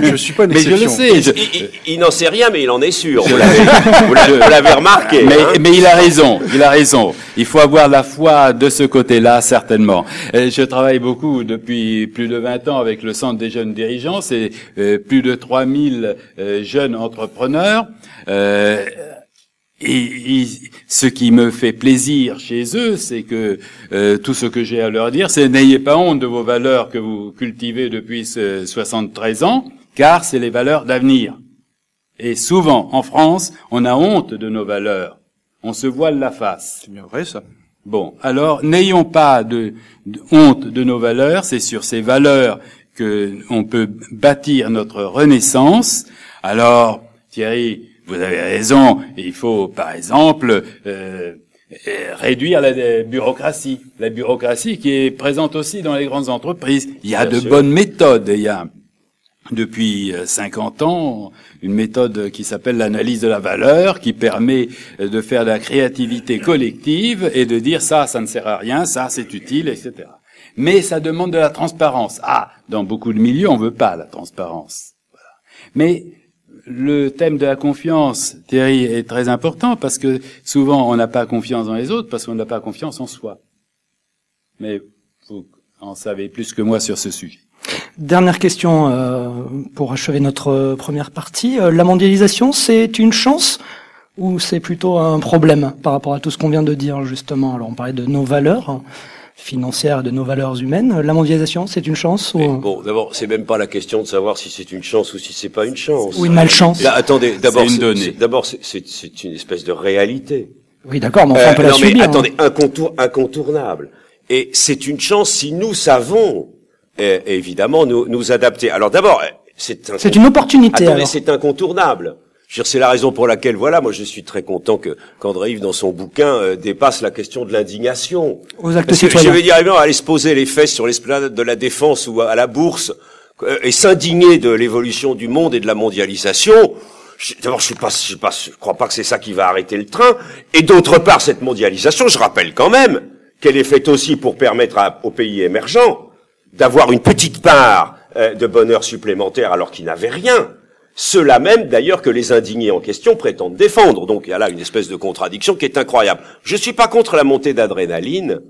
je, je suis pas une Mais je le exception. sais. je- Il, il- il n'en sait rien, mais il en est sûr. <laughs> Vous l'avez, remarqué. Mais, hein. mais il a raison, il a raison. Il faut avoir la foi de ce côté-là, certainement. Euh, Je travaille beaucoup depuis plus de 20 ans avec le Centre des jeunes dirigeants. C'est euh, plus de 3000 euh, jeunes entrepreneurs. Euh, et, et ce qui me fait plaisir chez eux, c'est que euh, tout ce que j'ai à leur dire, c'est n'ayez pas honte de vos valeurs que vous cultivez depuis ce 73 ans, car c'est les valeurs d'avenir. Et souvent, en France, on a honte de nos valeurs. On se voile la face. C'est bien vrai, ça. Bon, alors n'ayons pas de, de honte de nos valeurs. C'est sur ces valeurs que on peut bâtir notre renaissance. Alors, Thierry, vous avez raison. Il faut, par exemple, euh, euh, réduire la euh, bureaucratie. La bureaucratie qui est présente aussi dans les grandes entreprises. Il y a Bien de sûr. bonnes méthodes. Il y a depuis euh, 50 ans une méthode qui s'appelle l'analyse de la valeur, qui permet euh, de faire de la créativité collective et de dire ça, ça ne sert à rien, ça, c'est utile, etc. Mais ça demande de la transparence. Ah, dans beaucoup de milieux, on veut pas la transparence. Voilà. Mais le thème de la confiance, Thierry, est très important parce que souvent on n'a pas confiance dans les autres parce qu'on n'a pas confiance en soi. Mais vous en savez plus que moi sur ce sujet. Dernière question euh, pour achever notre euh, première partie. Euh, la mondialisation, c'est une chance ou c'est plutôt un problème par rapport à tout ce qu'on vient de dire justement? Alors on parlait de nos valeurs financières, de nos valeurs humaines. La mondialisation, c'est une chance ou, bon, d'abord, c'est même pas la question de savoir si c'est une chance ou si c'est pas une chance. ou une malchance Là, attendez, d'abord, C'est une c'est- donnée. c'est- d'abord, c'est- c'est c'est une espèce de réalité. Oui, d'accord, mais enfin, on peut Euh, la non, mais hein. attendez, incontour- incontournable. Et c'est une chance si nous savons, euh, évidemment, nous, nous adapter. Alors d'abord, euh, c'est un- C'est une opportunité. Attendez, c'est incontournable. C'est la raison pour laquelle, voilà, moi je suis très content que qu'André Yves, dans son bouquin, euh, dépasse la question de l'indignation. Aux actes Parce que je veux dire, bien, aller se poser les fesses sur l'esplanade de la défense ou à la bourse euh, et s'indigner de l'évolution du monde et de la mondialisation. D'abord, je suis pas, je suis pas, je crois pas que c'est ça qui va arrêter le train. Et d'autre part, cette mondialisation, je rappelle quand même qu'elle est faite aussi pour permettre à- aux pays émergents d'avoir une petite part euh, de bonheur supplémentaire alors qu'ils n'avaient rien. Ceux-là même, d'ailleurs, que les indignés en question prétendent défendre. Donc il y a là une espèce de contradiction qui est incroyable. Je suis pas contre la montée d'adrénaline,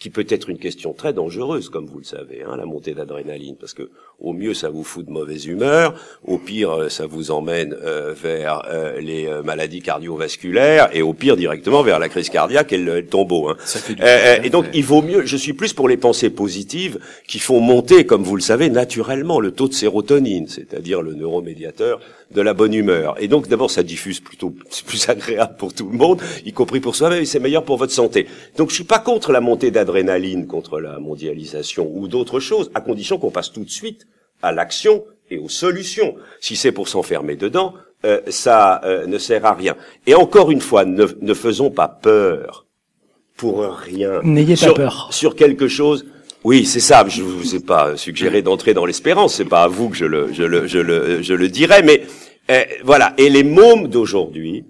qui peut être une question très dangereuse, comme vous le savez, hein, la montée d'adrénaline, parce que au mieux ça vous fout de mauvaise humeur, au pire euh, ça vous emmène euh, vers euh, les euh, maladies cardiovasculaires, et au pire directement vers la crise cardiaque et le, le tombeau. Hein. Euh, et donc il vaut mieux, je suis plus pour les pensées positives qui font monter, comme vous le savez, naturellement le taux de sérotonine, c'est-à-dire le neuromédiateur de la bonne humeur. Et donc d'abord ça diffuse plutôt, c'est plus agréable pour tout le monde, y compris pour soi-même, et c'est meilleur pour votre santé. Donc je suis pas contre la montée d'adrénaline, contre la mondialisation ou d'autres choses, à condition qu'on passe tout de suite à l'action et aux solutions. Si c'est pour s'enfermer dedans, euh, ça euh, ne sert à rien. Et encore une fois, ne, ne faisons pas peur pour rien. N'ayez pas Sur- peur. Sur quelque chose. Oui, c'est ça. Je vous ai pas suggéré d'entrer dans l'espérance. C'est pas à vous que je le, je le, je le, je le dirais. Mais euh, voilà. Et les mômes d'aujourd'hui,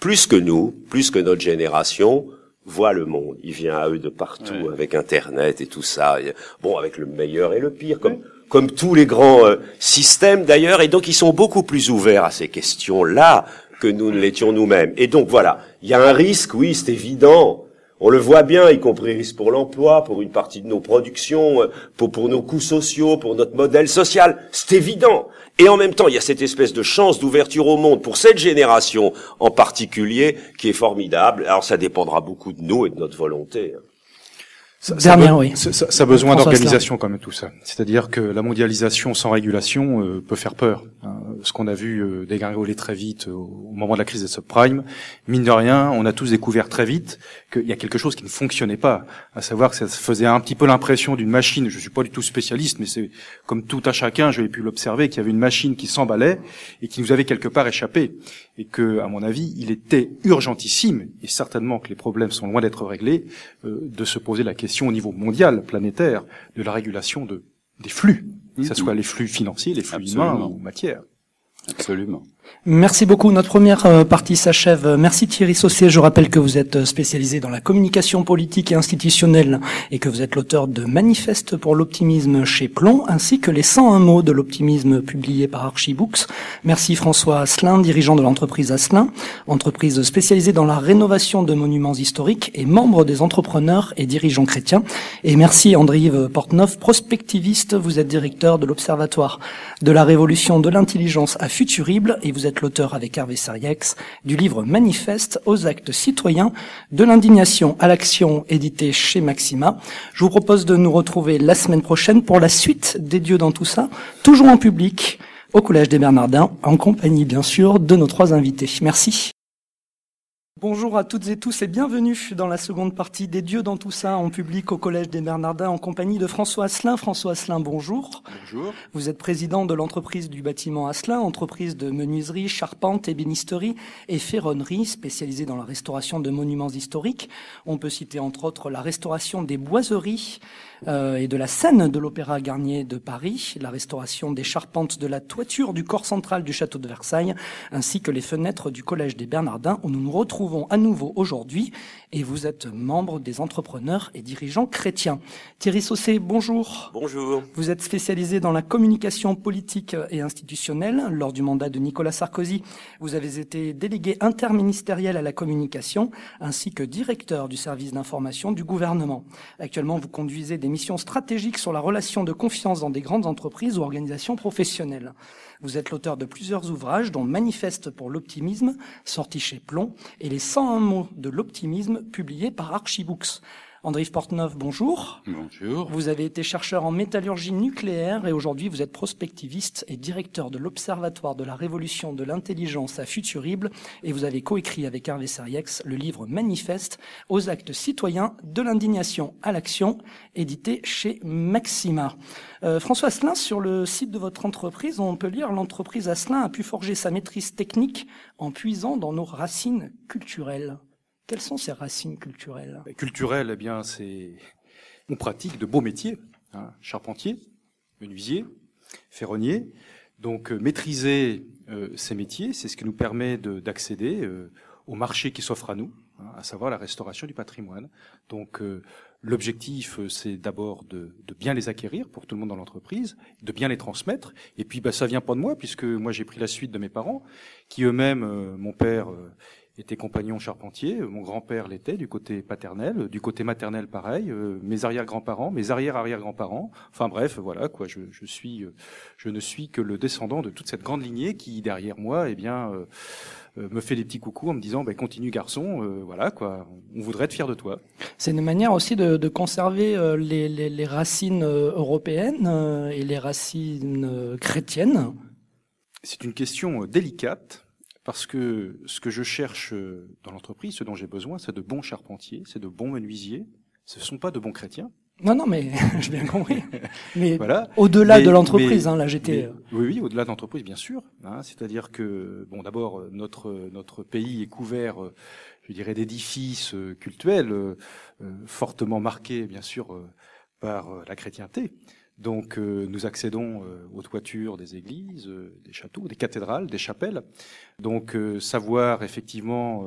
plus que nous, plus que notre génération, voient le monde. Il vient à eux de partout avec Internet et tout ça. Bon, avec le meilleur et le pire, comme comme tous les grands euh, systèmes d'ailleurs. Et donc, ils sont beaucoup plus ouverts à ces questions-là que nous ne l'étions nous-mêmes. Et donc, voilà. Il y a un risque, oui, c'est évident. On le voit bien, y compris risque pour l'emploi, pour une partie de nos productions, euh, pour, pour nos coûts sociaux, pour notre modèle social. C'est évident. Et en même temps, il y a cette espèce de chance d'ouverture au monde pour cette génération en particulier qui est formidable. Alors ça dépendra beaucoup de nous et de notre volonté. Ça, ça Dernière, be- oui. Ça, ça- ça a besoin d'organisation quand même tout ça. C'est-à-dire que la mondialisation sans régulation euh, peut faire peur. hein. Ce qu'on a vu euh, dégringoler très vite euh, au moment de la crise des subprimes, mine de rien, on a tous découvert très vite qu'il y a quelque chose qui ne fonctionnait pas. À savoir que ça faisait un petit peu l'impression d'une machine. Je suis pas du tout spécialiste, mais c'est comme tout un chacun, j'avais pu l'observer, qu'il y avait une machine qui s'emballait et qui nous avait quelque part échappé. Et que, à mon avis, il était urgentissime, et certainement que les problèmes sont loin d'être réglés, euh, de se poser la question au niveau mondial, planétaire, de la régulation de, des flux, que ce soit les flux financiers, les flux Absolument. humains ou matières. Absolument. Merci beaucoup. Notre première euh, partie s'achève. Merci Thierry Saucier. Je rappelle que vous êtes euh, spécialisé dans la communication politique et institutionnelle et que vous êtes l'auteur de Manifeste pour l'optimisme chez Plomb ainsi que les 101 mots de l'optimisme publiés par Archibooks. Merci François Asselin, dirigeant de l'entreprise Asselin, entreprise spécialisée dans la rénovation de monuments historiques et membre des entrepreneurs et dirigeants chrétiens. Et merci André-Yves Portneuf, prospectiviste. Vous êtes directeur de l'Observatoire de la révolution de l'intelligence à Futurible et vous êtes l'auteur avec Hervé Seriex du livre Manifeste aux actes citoyens de l'indignation à l'action édité chez Maxima. Je vous propose de nous retrouver la semaine prochaine pour la suite des dieux dans tout ça, toujours en public au Collège des Bernardins, en compagnie bien sûr de nos trois invités. Merci. Bonjour à toutes et tous et bienvenue dans la seconde partie des dieux dans tout ça en public au Collège des Bernardins en compagnie de François Asselin. François Asselin, bonjour. Bonjour. Vous êtes président de l'entreprise du bâtiment Asselin, entreprise de menuiserie, charpente, ébénisterie et ferronnerie spécialisée dans la restauration de monuments historiques. On peut citer entre autres la restauration des boiseries euh, et de la scène de l'Opéra Garnier de Paris, la restauration des charpentes de la toiture du corps central du château de Versailles, ainsi que les fenêtres du Collège des Bernardins où nous nous retrouvons à nouveau aujourd'hui et vous êtes membre des entrepreneurs et dirigeants chrétiens. Thierry Saucé, bonjour. Bonjour. Vous êtes spécialisé dans la communication politique et institutionnelle. Lors du mandat de Nicolas Sarkozy, vous avez été délégué interministériel à la communication ainsi que directeur du service d'information du gouvernement. Actuellement, vous conduisez des missions stratégiques sur la relation de confiance dans des grandes entreprises ou organisations professionnelles. Vous êtes l'auteur de plusieurs ouvrages, dont Manifeste pour l'optimisme, sorti chez Plomb, et les 101 mots de l'optimisme, publiés par Archibooks. André Portneuf, bonjour. Bonjour. Vous avez été chercheur en métallurgie nucléaire et aujourd'hui vous êtes prospectiviste et directeur de l'Observatoire de la révolution de l'intelligence à Futurible et vous avez coécrit avec Hervé Seriex le livre Manifeste aux actes citoyens de l'indignation à l'action, édité chez Maxima. Euh, François Asselin, sur le site de votre entreprise, on peut lire l'entreprise Asselin a pu forger sa maîtrise technique en puisant dans nos racines culturelles. Quelles sont ces racines culturelles? Culturel, eh bien, c'est on pratique de beaux métiers, hein, charpentier, menuisier, ferronnier. Donc, euh, maîtriser euh, ces métiers, c'est ce qui nous permet d'accéder euh, au marché qui s'offre à nous, hein, à savoir la restauration du patrimoine. Donc, euh, l'objectif, euh, c'est d'abord de, de bien les acquérir pour tout le monde dans l'entreprise, de bien les transmettre. Et puis, bah, ça vient pas de moi, puisque moi, j'ai pris la suite de mes parents, qui eux-mêmes, euh, mon père euh, était compagnon charpentier, mon grand-père l'était du côté paternel, du côté maternel pareil, euh, mes arrière-grands-parents, mes arrière-arrière-grands-parents. Enfin bref, voilà quoi. Je, je suis, euh, je ne suis que le descendant de toute cette grande lignée qui derrière moi, eh bien, euh, euh, me fait des petits coucous en me disant, ben continue garçon, euh, voilà quoi. On voudrait être fier de toi. C'est une manière aussi de, de conserver euh, les, les, les racines euh, européennes euh, et les racines euh, chrétiennes. C'est une question euh, délicate parce que ce que je cherche euh, dans l'entreprise, ce dont j'ai besoin, c'est de bons charpentiers, c'est de bons menuisiers. Ce ne sont pas de bons chrétiens. Non, non, mais <laughs> j'ai bien compris. <laughs> Mais Voilà. au-delà de l'entreprise, hein, là j'étais. Mais- oui, oui, au-delà de l'entreprise, bien sûr. hein. C'est-à-dire que, bon, d'abord, euh, notre notre pays est couvert, euh, je dirais, d'édifices euh, cultuels euh, euh, fortement marqués, bien sûr, euh, par euh, la chrétienté. Donc, euh, nous accédons euh, aux toitures des églises, euh, des châteaux, des cathédrales, des chapelles. Donc, savoir effectivement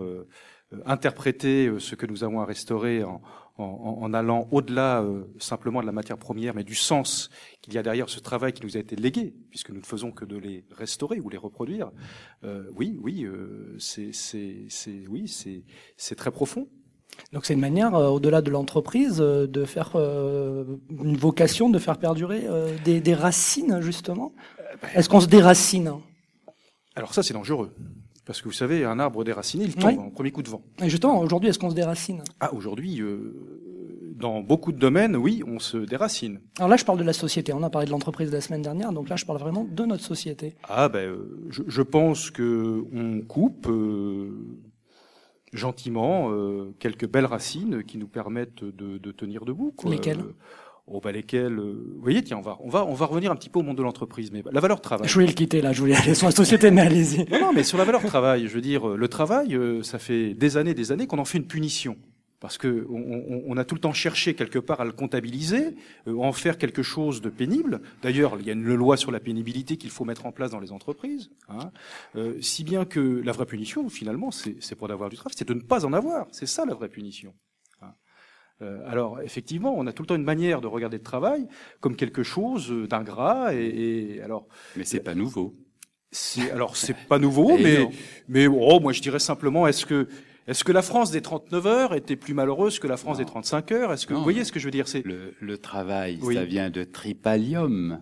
interpréter ce que nous avons à restaurer en, en, allant au-delà simplement de la matière première, mais du sens qu'il y a derrière ce travail qui nous a été légué, puisque nous ne faisons que de les restaurer ou les reproduire. Oui, oui, c'est, oui, c'est très profond. Donc c'est une manière, euh, au-delà de l'entreprise, euh, de faire euh, une vocation, de faire perdurer des, des racines justement. Est-ce qu'on se déracine? Alors ça, c'est dangereux. Parce que vous savez, un arbre déraciné, il tombe Oui. en premier coup de vent. Et justement, aujourd'hui, est-ce qu'on se déracine? Ah, aujourd'hui, euh, dans beaucoup de domaines, oui, on se déracine. Alors là, je parle de la société. On a parlé de l'entreprise la semaine dernière, donc là, je parle vraiment de notre société. Ah ben, je, je pense que on coupe euh, gentiment euh, quelques belles racines qui nous permettent de, de tenir debout. Quoi. Lesquelles? Euh, Oh bah lesquelles euh, Vous voyez, tiens, on va, on va, on va revenir un petit peu au monde de l'entreprise, mais la valeur travail. Je voulais le quitter là, je voulais aller sur la société, mais allez-y. Non, non, mais sur la valeur travail, je veux dire, euh, le travail, euh, ça fait des années, des années qu'on en fait une punition. Parce que on, on, a tout le temps cherché quelque part à le comptabiliser, euh, en faire quelque chose de pénible. D'ailleurs, il y a une loi sur la pénibilité qu'il faut mettre en place dans les entreprises, hein. euh, si bien que la vraie punition, finalement, c'est pour d'avoir du travail, c'est de ne pas en avoir. C'est ça la vraie punition. Hein. Euh, alors, effectivement, on a tout le temps une manière de regarder le travail comme quelque chose d'ingrat, et, et alors. Mais c'est pas nouveau. Alors, c'est pas nouveau, <laughs> mais mais oh, moi je dirais simplement, est-ce que est-ce que la France des 39 heures était plus malheureuse que la France des 35 heures? Est-ce que vous voyez ce que je veux dire? C'est le, le, travail, ça vient de tripalium.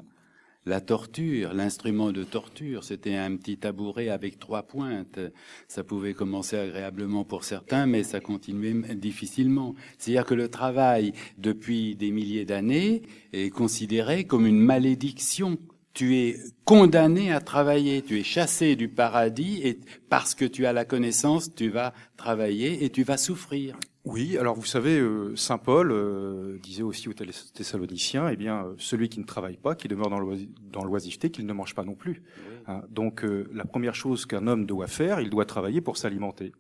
La torture, l'instrument de torture, c'était un petit tabouret avec trois pointes. Ça pouvait commencer agréablement pour certains, mais ça continuait difficilement. C'est-à-dire que le travail, depuis des milliers d'années, est considéré comme une malédiction tu es condamné à travailler, tu es chassé du paradis et parce que tu as la connaissance, tu vas travailler et tu vas souffrir. Oui, alors vous savez, euh, Saint Paul euh, disait aussi aux Thessaloniciens, eh bien, euh, celui qui ne travaille pas, qui demeure dans l'oisiveté, qu'il ne mange pas non plus. Hein, donc, la première chose qu'un homme doit faire, il doit travailler pour s'alimenter.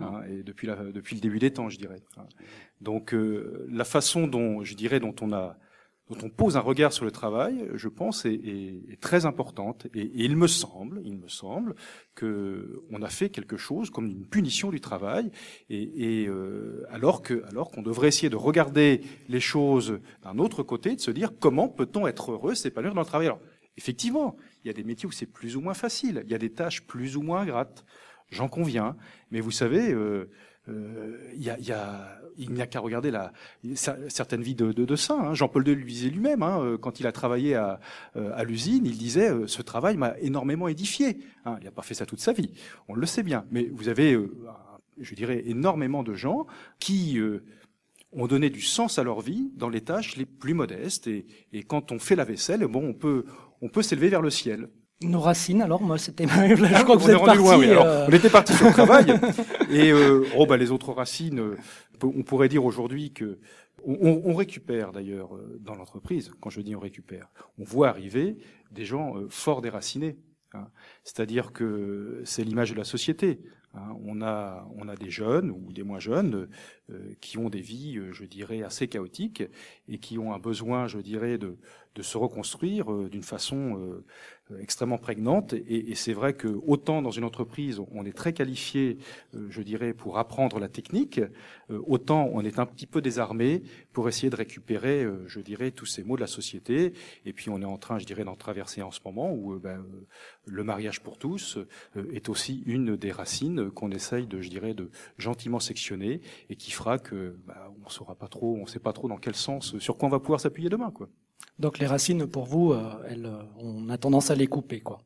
Hein, et depuis, la, depuis le début des temps, je dirais. Hein. Donc, la façon dont, je dirais, dont on a dont on pose un regard sur le travail, je pense, est, est, très importante. Et, il me semble, il me semble, que on a fait quelque chose comme une punition du travail, et, et euh, alors que, alors qu'on devrait essayer de regarder les choses d'un autre côté, de se dire comment peut-on être heureux, s'épanouir dans le travail. Alors, effectivement, il y a des métiers où c'est plus ou moins facile, il y a des tâches plus ou moins grattes, j'en conviens. Mais vous savez. Euh, a, il n'y a qu'à regarder la, certaines vies de, de, saints. Hein. Jean-Paul II le disait lui-même, hein, euh, quand il a travaillé à, euh, l'usine, il disait Ce travail m'a énormément édifié. Hein. Il n'a pas fait ça toute sa vie, on le sait bien. Mais vous avez, je dirais, énormément de gens qui ont donné du sens à leur vie dans les tâches les plus modestes. Et, quand on fait la vaisselle, bon, on peut s'élever vers le ciel. Nos racines, alors moi c'était. <laughs> je crois que vous êtes parti. Loin, oui. Euh, on était parti sur le <laughs> travail et euh, oh bah les autres racines, euh, on pourrait dire aujourd'hui que on, on récupère d'ailleurs euh, dans l'entreprise. Quand je dis on récupère, on voit arriver des gens fort déracinés. Hein. C'est-à-dire que c'est l'image de la société. Hein. On a des jeunes ou des moins jeunes euh, qui ont des vies, je dirais, assez chaotiques et qui ont un besoin, je dirais, de se reconstruire d'une façon euh, extrêmement prégnante. Et, c'est vrai que autant dans une entreprise, on est très qualifié, euh, je dirais, pour apprendre la technique, euh, autant on est un petit peu désarmé pour essayer de récupérer, je dirais, tous ces mots de la société. Et puis on est en train, je dirais, d'en traverser en ce moment où ben, le mariage pour tous est aussi une des racines qu'on essaye de, je dirais, de gentiment sectionner et qui fera que ben, on saura pas trop, on sait pas trop dans quel sens, sur quoi on va pouvoir s'appuyer demain, quoi. Donc les racines, pour vous, euh, elles, euh, on a tendance à les couper, quoi.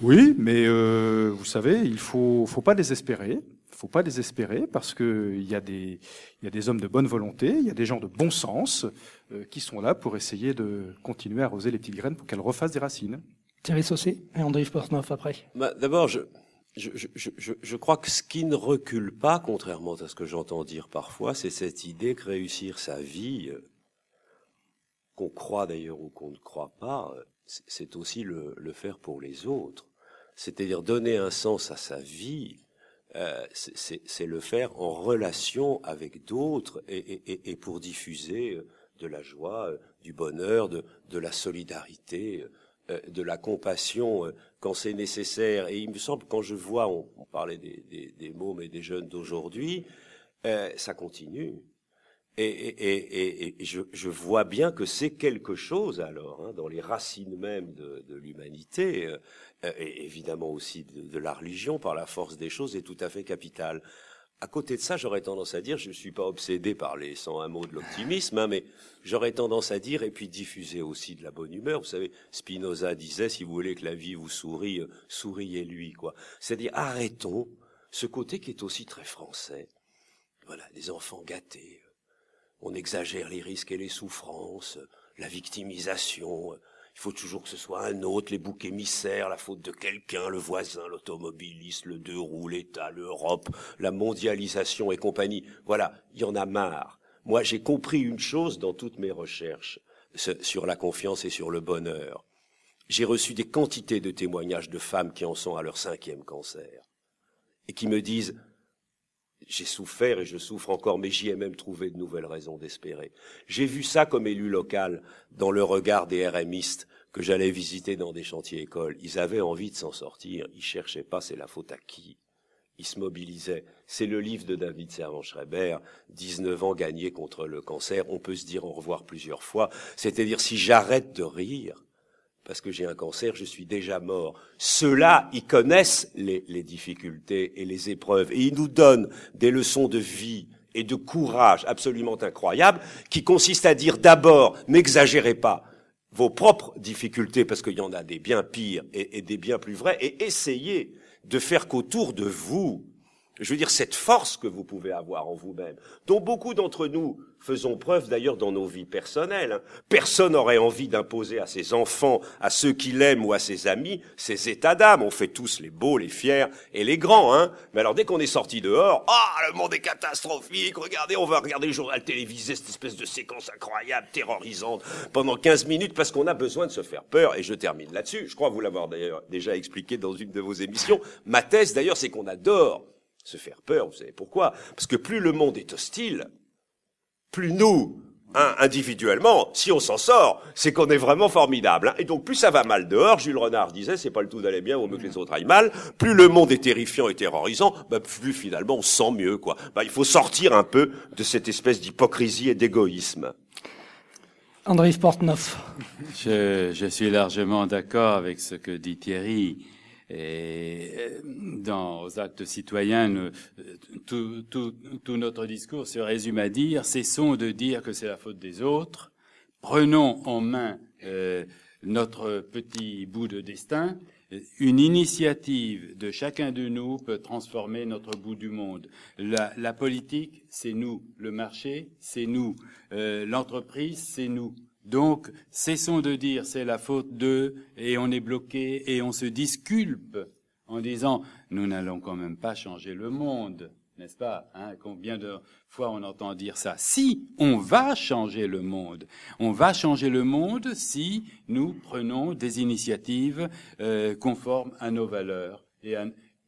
Oui, mais euh, vous savez, il faut, faut pas désespérer. Faut pas désespérer parce que il y a des, il y a des hommes de bonne volonté, il y a des gens de bon sens qui sont là pour essayer de continuer à arroser les petites graines pour qu'elles refassent des racines. Thierry Saucé et André Portneuf après. Bah, D'abord, je, je, je, je, crois que ce qui ne recule pas, contrairement à ce que j'entends dire parfois, c'est cette idée que réussir sa vie, qu'on croit d'ailleurs ou qu'on ne croit pas, c'est aussi le, le, faire pour les autres. C'est-à-dire donner un sens à sa vie, euh, c'est le faire en relation avec d'autres et, et, et, pour diffuser euh, de la joie, euh, du bonheur, de, de la solidarité, euh, de la compassion quand c'est nécessaire. Et il me semble, quand je vois, on, parlait des, des, des mômes et des jeunes d'aujourd'hui, ça continue. Et, et, et, je, je, vois bien que c'est quelque chose alors, hein, dans les racines même de, de l'humanité, euh, et évidemment aussi de, de, la religion, par la force des choses, est tout à fait capital. À côté de ça, j'aurais tendance à dire, je ne suis pas obsédé par les 101 mots de l'optimisme, hein, mais j'aurais tendance à dire, et puis diffuser aussi de la bonne humeur. Vous savez, Spinoza disait, si vous voulez que la vie vous sourie, euh, souriez-lui, quoi. C'est-à-dire, arrêtons ce côté qui est aussi très français. Voilà, les enfants gâtés, on exagère les risques et les souffrances, la victimisation. Il faut toujours que ce soit un autre, les boucs émissaires, la faute de quelqu'un, le voisin, l'automobiliste, le deux roues, l'État, l'Europe, la mondialisation et compagnie. Voilà, il y en a marre. Moi, j'ai compris une chose dans toutes mes recherches sur la confiance et sur le bonheur. J'ai reçu des quantités de témoignages de femmes qui en sont à leur cinquième cancer et qui me disent j'ai souffert et je souffre encore, mais j'y ai même trouvé de nouvelles raisons d'espérer. J'ai vu ça comme élu local dans le regard des RMistes que j'allais visiter dans des chantiers écoles. Ils avaient envie de s'en sortir, ils cherchaient pas c'est la faute à qui? Ils se mobilisaient. C'est le livre de David Servan-Schreiber, 19 ans gagnés contre le cancer. On peut se dire au revoir plusieurs fois. C'est-à-dire, si j'arrête de rire, parce que j'ai un cancer, je suis déjà mort. Ceux-là, ils connaissent les, difficultés et les épreuves, et ils nous donnent des leçons de vie et de courage absolument incroyables, qui consistent à dire d'abord, n'exagérez pas vos propres difficultés, parce qu'il y en a des bien pires et, et des bien plus vrais, et essayez de faire qu'autour de vous, je veux dire, cette force que vous pouvez avoir en vous-même, dont beaucoup d'entre nous faisons preuve d'ailleurs dans nos vies personnelles. Hein. Personne n'aurait envie d'imposer à ses enfants, à ceux qui l'aiment ou à ses amis, ces états d'âme. On fait tous les beaux, les fiers et les grands. Hein. Mais alors dès qu'on est sorti dehors, ah, le monde est catastrophique, regardez, on va regarder le journal télévisé, cette espèce de séquence incroyable, terrorisante, pendant 15 minutes, parce qu'on a besoin de se faire peur. Et je termine là-dessus. Je crois vous l'avoir d'ailleurs déjà expliqué dans une de vos émissions. Ma thèse d'ailleurs, c'est qu'on adore se faire peur. Vous savez pourquoi? Parce que plus le monde est hostile, plus nous, hein, individuellement, si on s'en sort, c'est qu'on est vraiment formidable. Hein. Et donc plus ça va mal dehors, Jules Renard disait, c'est pas le tout d'aller bien, au mieux que les autres aillent mal. Plus le monde est terrifiant et terrorisant, bah, plus finalement on se sent mieux. Quoi. Bah, il faut sortir un peu de cette espèce d'hypocrisie et d'égoïsme. André Portneuf. Je, je suis largement d'accord avec ce que dit Thierry. Et euh, dans aux actes citoyens, tout, tout, notre discours se résume à dire cessons de dire que c'est la faute des autres, prenons en main euh, notre petit bout de destin. Une initiative de chacun de nous peut transformer notre bout du monde. La, politique, c'est nous. Le marché, c'est nous. Euh, L'entreprise, c'est nous. Donc, cessons de dire c'est la faute d'eux et on est bloqué et on se disculpe en disant nous n'allons quand même pas changer le monde, n'est-ce pas hein? Combien de fois on entend dire ça? Si, on va changer le monde. On va changer le monde si nous prenons des initiatives euh, conformes à nos valeurs. Et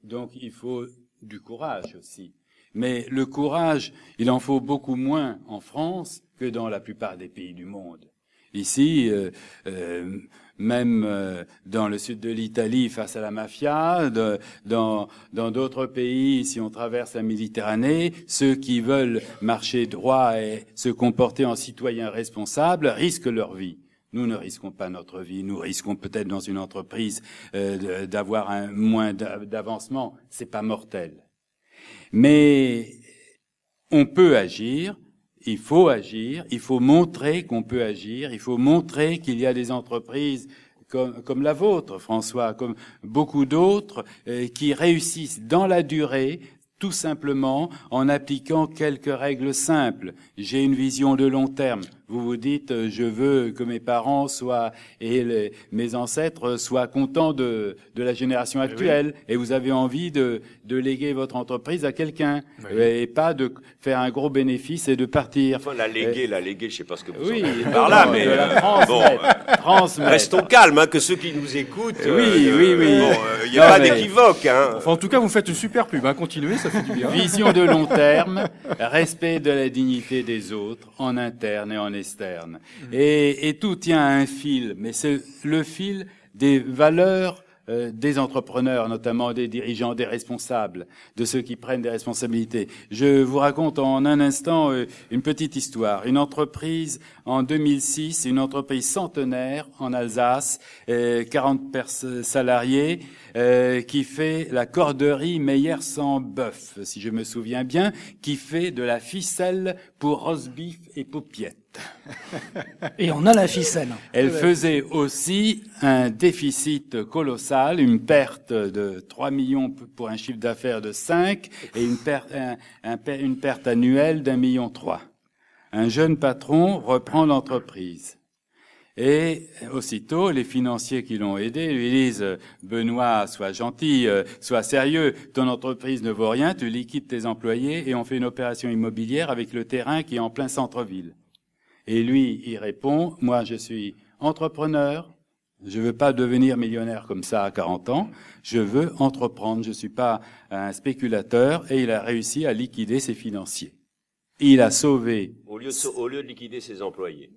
donc, il faut du courage aussi. Mais le courage, il en faut beaucoup moins en France que dans la plupart des pays du monde. Ici, euh, euh, même euh, dans le sud de l'Italie face à la mafia, de, dans dans d'autres pays, si on traverse la Méditerranée, ceux qui veulent marcher droit et se comporter en citoyens responsables risquent leur vie. Nous ne risquons pas notre vie. Nous risquons peut-être dans une entreprise euh, d'avoir un moins d'avancement. C'est pas mortel. Mais on peut agir il faut agir, il faut montrer qu'on peut agir, il faut montrer qu'il y a des entreprises comme, la vôtre, François, comme beaucoup d'autres, euh, qui réussissent dans la durée tout simplement en appliquant quelques règles simples. J'ai une vision de long terme. Vous vous dites, euh, je veux que mes parents soient et les, mes ancêtres soient contents de, de la génération eh actuelle, et vous avez envie de, de léguer votre entreprise à quelqu'un et pas de faire un gros bénéfice et de partir. Enfin, la léguer, la léguer, je sais pas ce que vous oui, par là, mais euh, bon, transmettre. restons calmes, hein, que ceux qui nous écoutent. Oui, euh, oui, oui. Il n'y a pas d'équivoque. Hein. Enfin, en tout cas, vous faites une super pub. Hein. Continuez, ça fait du bien. Vision de long terme, respect de la dignité des autres, en interne et en Et, et tout tient à un fil, mais c'est le fil des valeurs euh, des entrepreneurs, notamment des dirigeants, des responsables, de ceux qui prennent des responsabilités. Je vous raconte en un instant euh, une petite histoire. Une entreprise en 2006, une entreprise centenaire en Alsace, euh, 40 salariés, euh, qui fait la corderie Meyer sans bœuf, si je me souviens bien, qui fait de la ficelle pour rosbif et paupiette. <laughs> Et on a la ficelle. Elle faisait aussi un déficit colossal, une perte de 3 millions pour un chiffre d'affaires de 5 et une perte, une perte annuelle d'un million trois. Un jeune patron reprend l'entreprise. Et aussitôt, les financiers qui l'ont aidé lui disent Benoît, sois gentil, euh, sois sérieux, ton entreprise ne vaut rien, tu liquides tes employés et on fait une opération immobilière avec le terrain qui est en plein centre-ville. Et lui, il répond Moi, je suis entrepreneur, Je veux pas devenir millionnaire comme ça à 40 ans. Je veux entreprendre. Je suis pas un spéculateur et il a réussi à liquider ses financiers. Il a sauvé. Au lieu de, au lieu de liquider ses employés.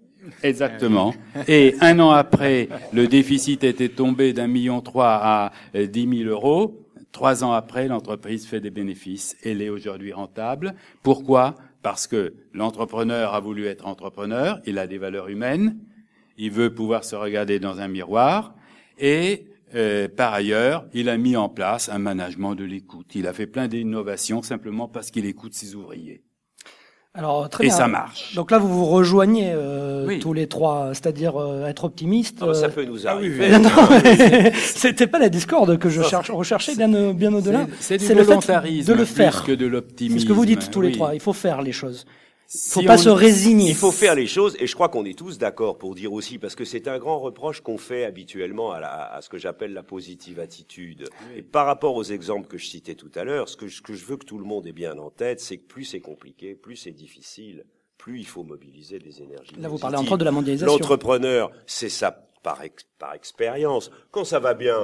Exactement. Et un an après, le déficit était tombé d'un million trois à dix mille euros. Trois ans après, l'entreprise fait des bénéfices. Elle est aujourd'hui rentable. Pourquoi? Parce que l'entrepreneur a voulu être entrepreneur. Il a des valeurs humaines. Il veut pouvoir se regarder dans un miroir. Et euh, par ailleurs, il a mis en place un management de l'écoute. Il a fait plein d'innovations simplement parce qu'il écoute ses ouvriers. Alors très Et bien. ça marche. Donc là, vous vous rejoignez euh, Oui. tous les trois, c'est-à-dire euh, être optimiste. Ah bah, ça euh, peut nous ah oui, arriver. Non, mais c'était pas la discorde que je cherche, recherchais bien, euh, bien au-delà. C'est- du le fait de le plus faire. que de l'optimisme. C'est ce que vous dites tous les Oui. trois. Il faut faire les choses. Il faut Si pas on- se résigner. Il faut faire les choses, et je crois qu'on est tous d'accord pour dire aussi, parce que c'est un grand reproche qu'on fait habituellement à, la- à ce que j'appelle la positive attitude. Et par rapport aux exemples que je citais tout à l'heure, ce que, je- ce que je veux que tout le monde ait bien en tête, c'est que plus c'est compliqué, plus c'est difficile, plus il faut mobiliser des énergies. Là, vous parlez entre autres de la mondialisation. L'entrepreneur, c'est ça par, ex- par expérience. Quand ça va bien,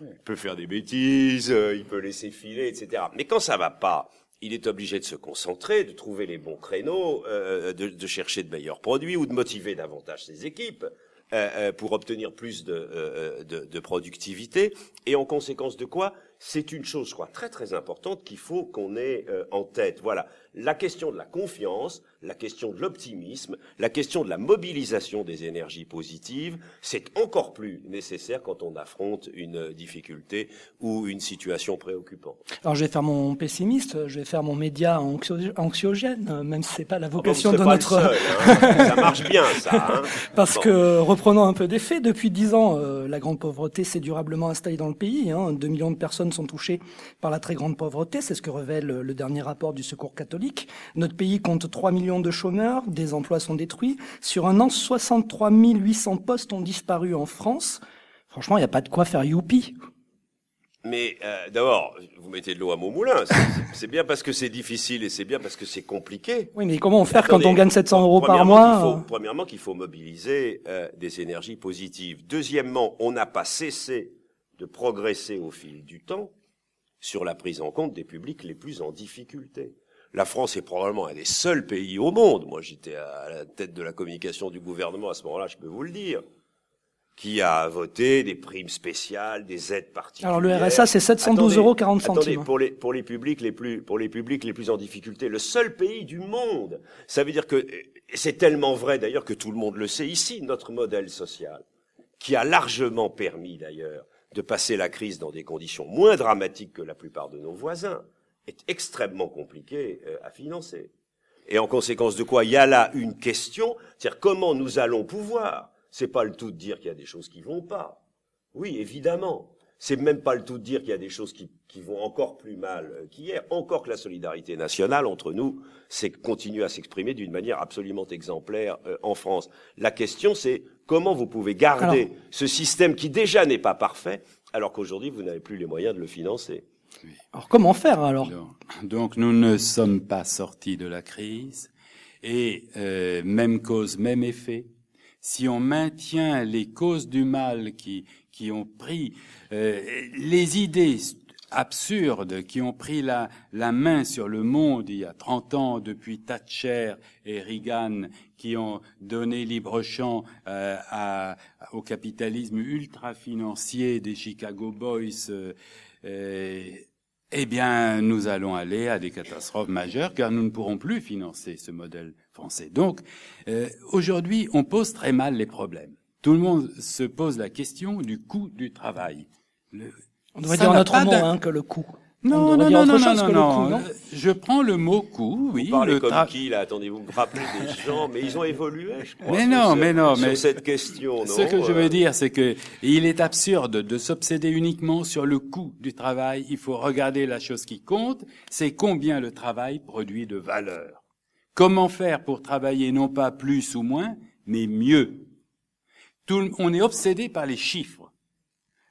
il peut faire des bêtises, euh, il peut laisser filer, etc. Mais quand ça va pas, il est obligé de se concentrer, de trouver les bons créneaux, euh, de, de chercher de meilleurs produits ou de motiver davantage ses équipes euh, euh, pour obtenir plus de, euh, de, de productivité. Et en conséquence de quoi C'est une chose, je crois, très très importante qu'il faut qu'on ait euh, en tête. Voilà, la question de la confiance, la question de l'optimisme, la question de la mobilisation des énergies positives, c'est encore plus nécessaire quand on affronte une difficulté ou une situation préoccupante. Alors je vais faire mon pessimiste, je vais faire mon média anxio- anxiogène, même si c'est pas la Enfin, vocation de notre. seul, hein. <laughs> ça marche bien, ça. Hein. Parce Bon. que, reprenons un peu des faits, depuis dix ans, euh, la grande pauvreté s'est durablement installée dans le pays. Hein. 2 millions de personnes sont touchées par la très grande pauvreté, c'est ce que révèle le dernier rapport du Secours catholique. Notre pays compte 3 millions de chômeurs, des emplois sont détruits. Sur un an, 63 800 postes ont disparu en France. Franchement, il n'y a pas de quoi faire youpi. Mais euh, d'abord, vous mettez de l'eau à mon moulin. C'est- bien parce que c'est difficile et c'est bien parce que c'est compliqué. Oui, mais comment faire quand on gagne 700 euros par mois faut- euh, Premièrement, qu'il faut mobiliser euh, des énergies positives. Deuxièmement, on n'a pas cessé de progresser au fil du temps sur la prise en compte des publics les plus en difficulté. La France est probablement un des seuls pays au monde, moi j'étais à la tête de la communication du gouvernement à ce moment-là, je peux vous le dire, qui a voté des primes spéciales, des aides particulières. Alors le RSA, c'est 712 euros 40 Attendez, pour les pour les publics les plus pour les publics les plus en difficulté, le seul pays du monde. Ça veut dire que c'est tellement vrai d'ailleurs que tout le monde le sait ici, notre modèle social, qui a largement permis d'ailleurs de passer la crise dans des conditions moins dramatiques que la plupart de nos voisins, est extrêmement compliqué euh, à financer. Et en conséquence de quoi, il y a là une question, c'est-à-dire comment nous allons pouvoir. C'est pas le tout de dire qu'il y a des choses qui vont pas. Oui, évidemment. C'est même pas le tout de dire qu'il y a des choses qui, qui vont encore plus mal qu'hier. Encore que la solidarité nationale entre nous, c'est continue à s'exprimer d'une manière absolument exemplaire euh, en France. La question, c'est comment vous pouvez garder Alors- ce système qui déjà n'est pas parfait, alors qu'aujourd'hui vous n'avez plus les moyens de le financer. Alors comment faire alors? Donc, nous ne sommes pas sortis de la crise et euh, même cause, même effet. Si on maintient les causes du mal qui qui ont pris euh, les idées absurdes qui ont pris la, la main sur le monde il y a 30 ans depuis Thatcher et Reagan qui ont donné libre champ euh, à, au capitalisme ultra financier des Chicago Boys euh, euh, eh bien, nous allons aller à des catastrophes majeures car nous ne pourrons plus financer ce modèle français. Donc, euh, aujourd'hui, on pose très mal les problèmes. Tout le monde se pose la question du coût du travail. Le- On devrait ça dire un n'a autre pas mot d'in- hein, que le coût. On Non, non, non, non, chose non, que non, non. non Je prends le mot coût, oui. Vous parlez le comme tra- qui, là Attendez, vous me rappelez des <laughs> gens, mais ils ont évolué, je crois. Mais non, ce- mais non, sur mais cette question, non Ce que je Euh, veux dire, c'est que il est absurde de s'obséder uniquement sur le coût du travail. Il faut regarder la chose qui compte, c'est combien le travail produit de valeur. Comment faire pour travailler non pas plus ou moins, mais mieux? Tout, le- on est obsédé par les chiffres.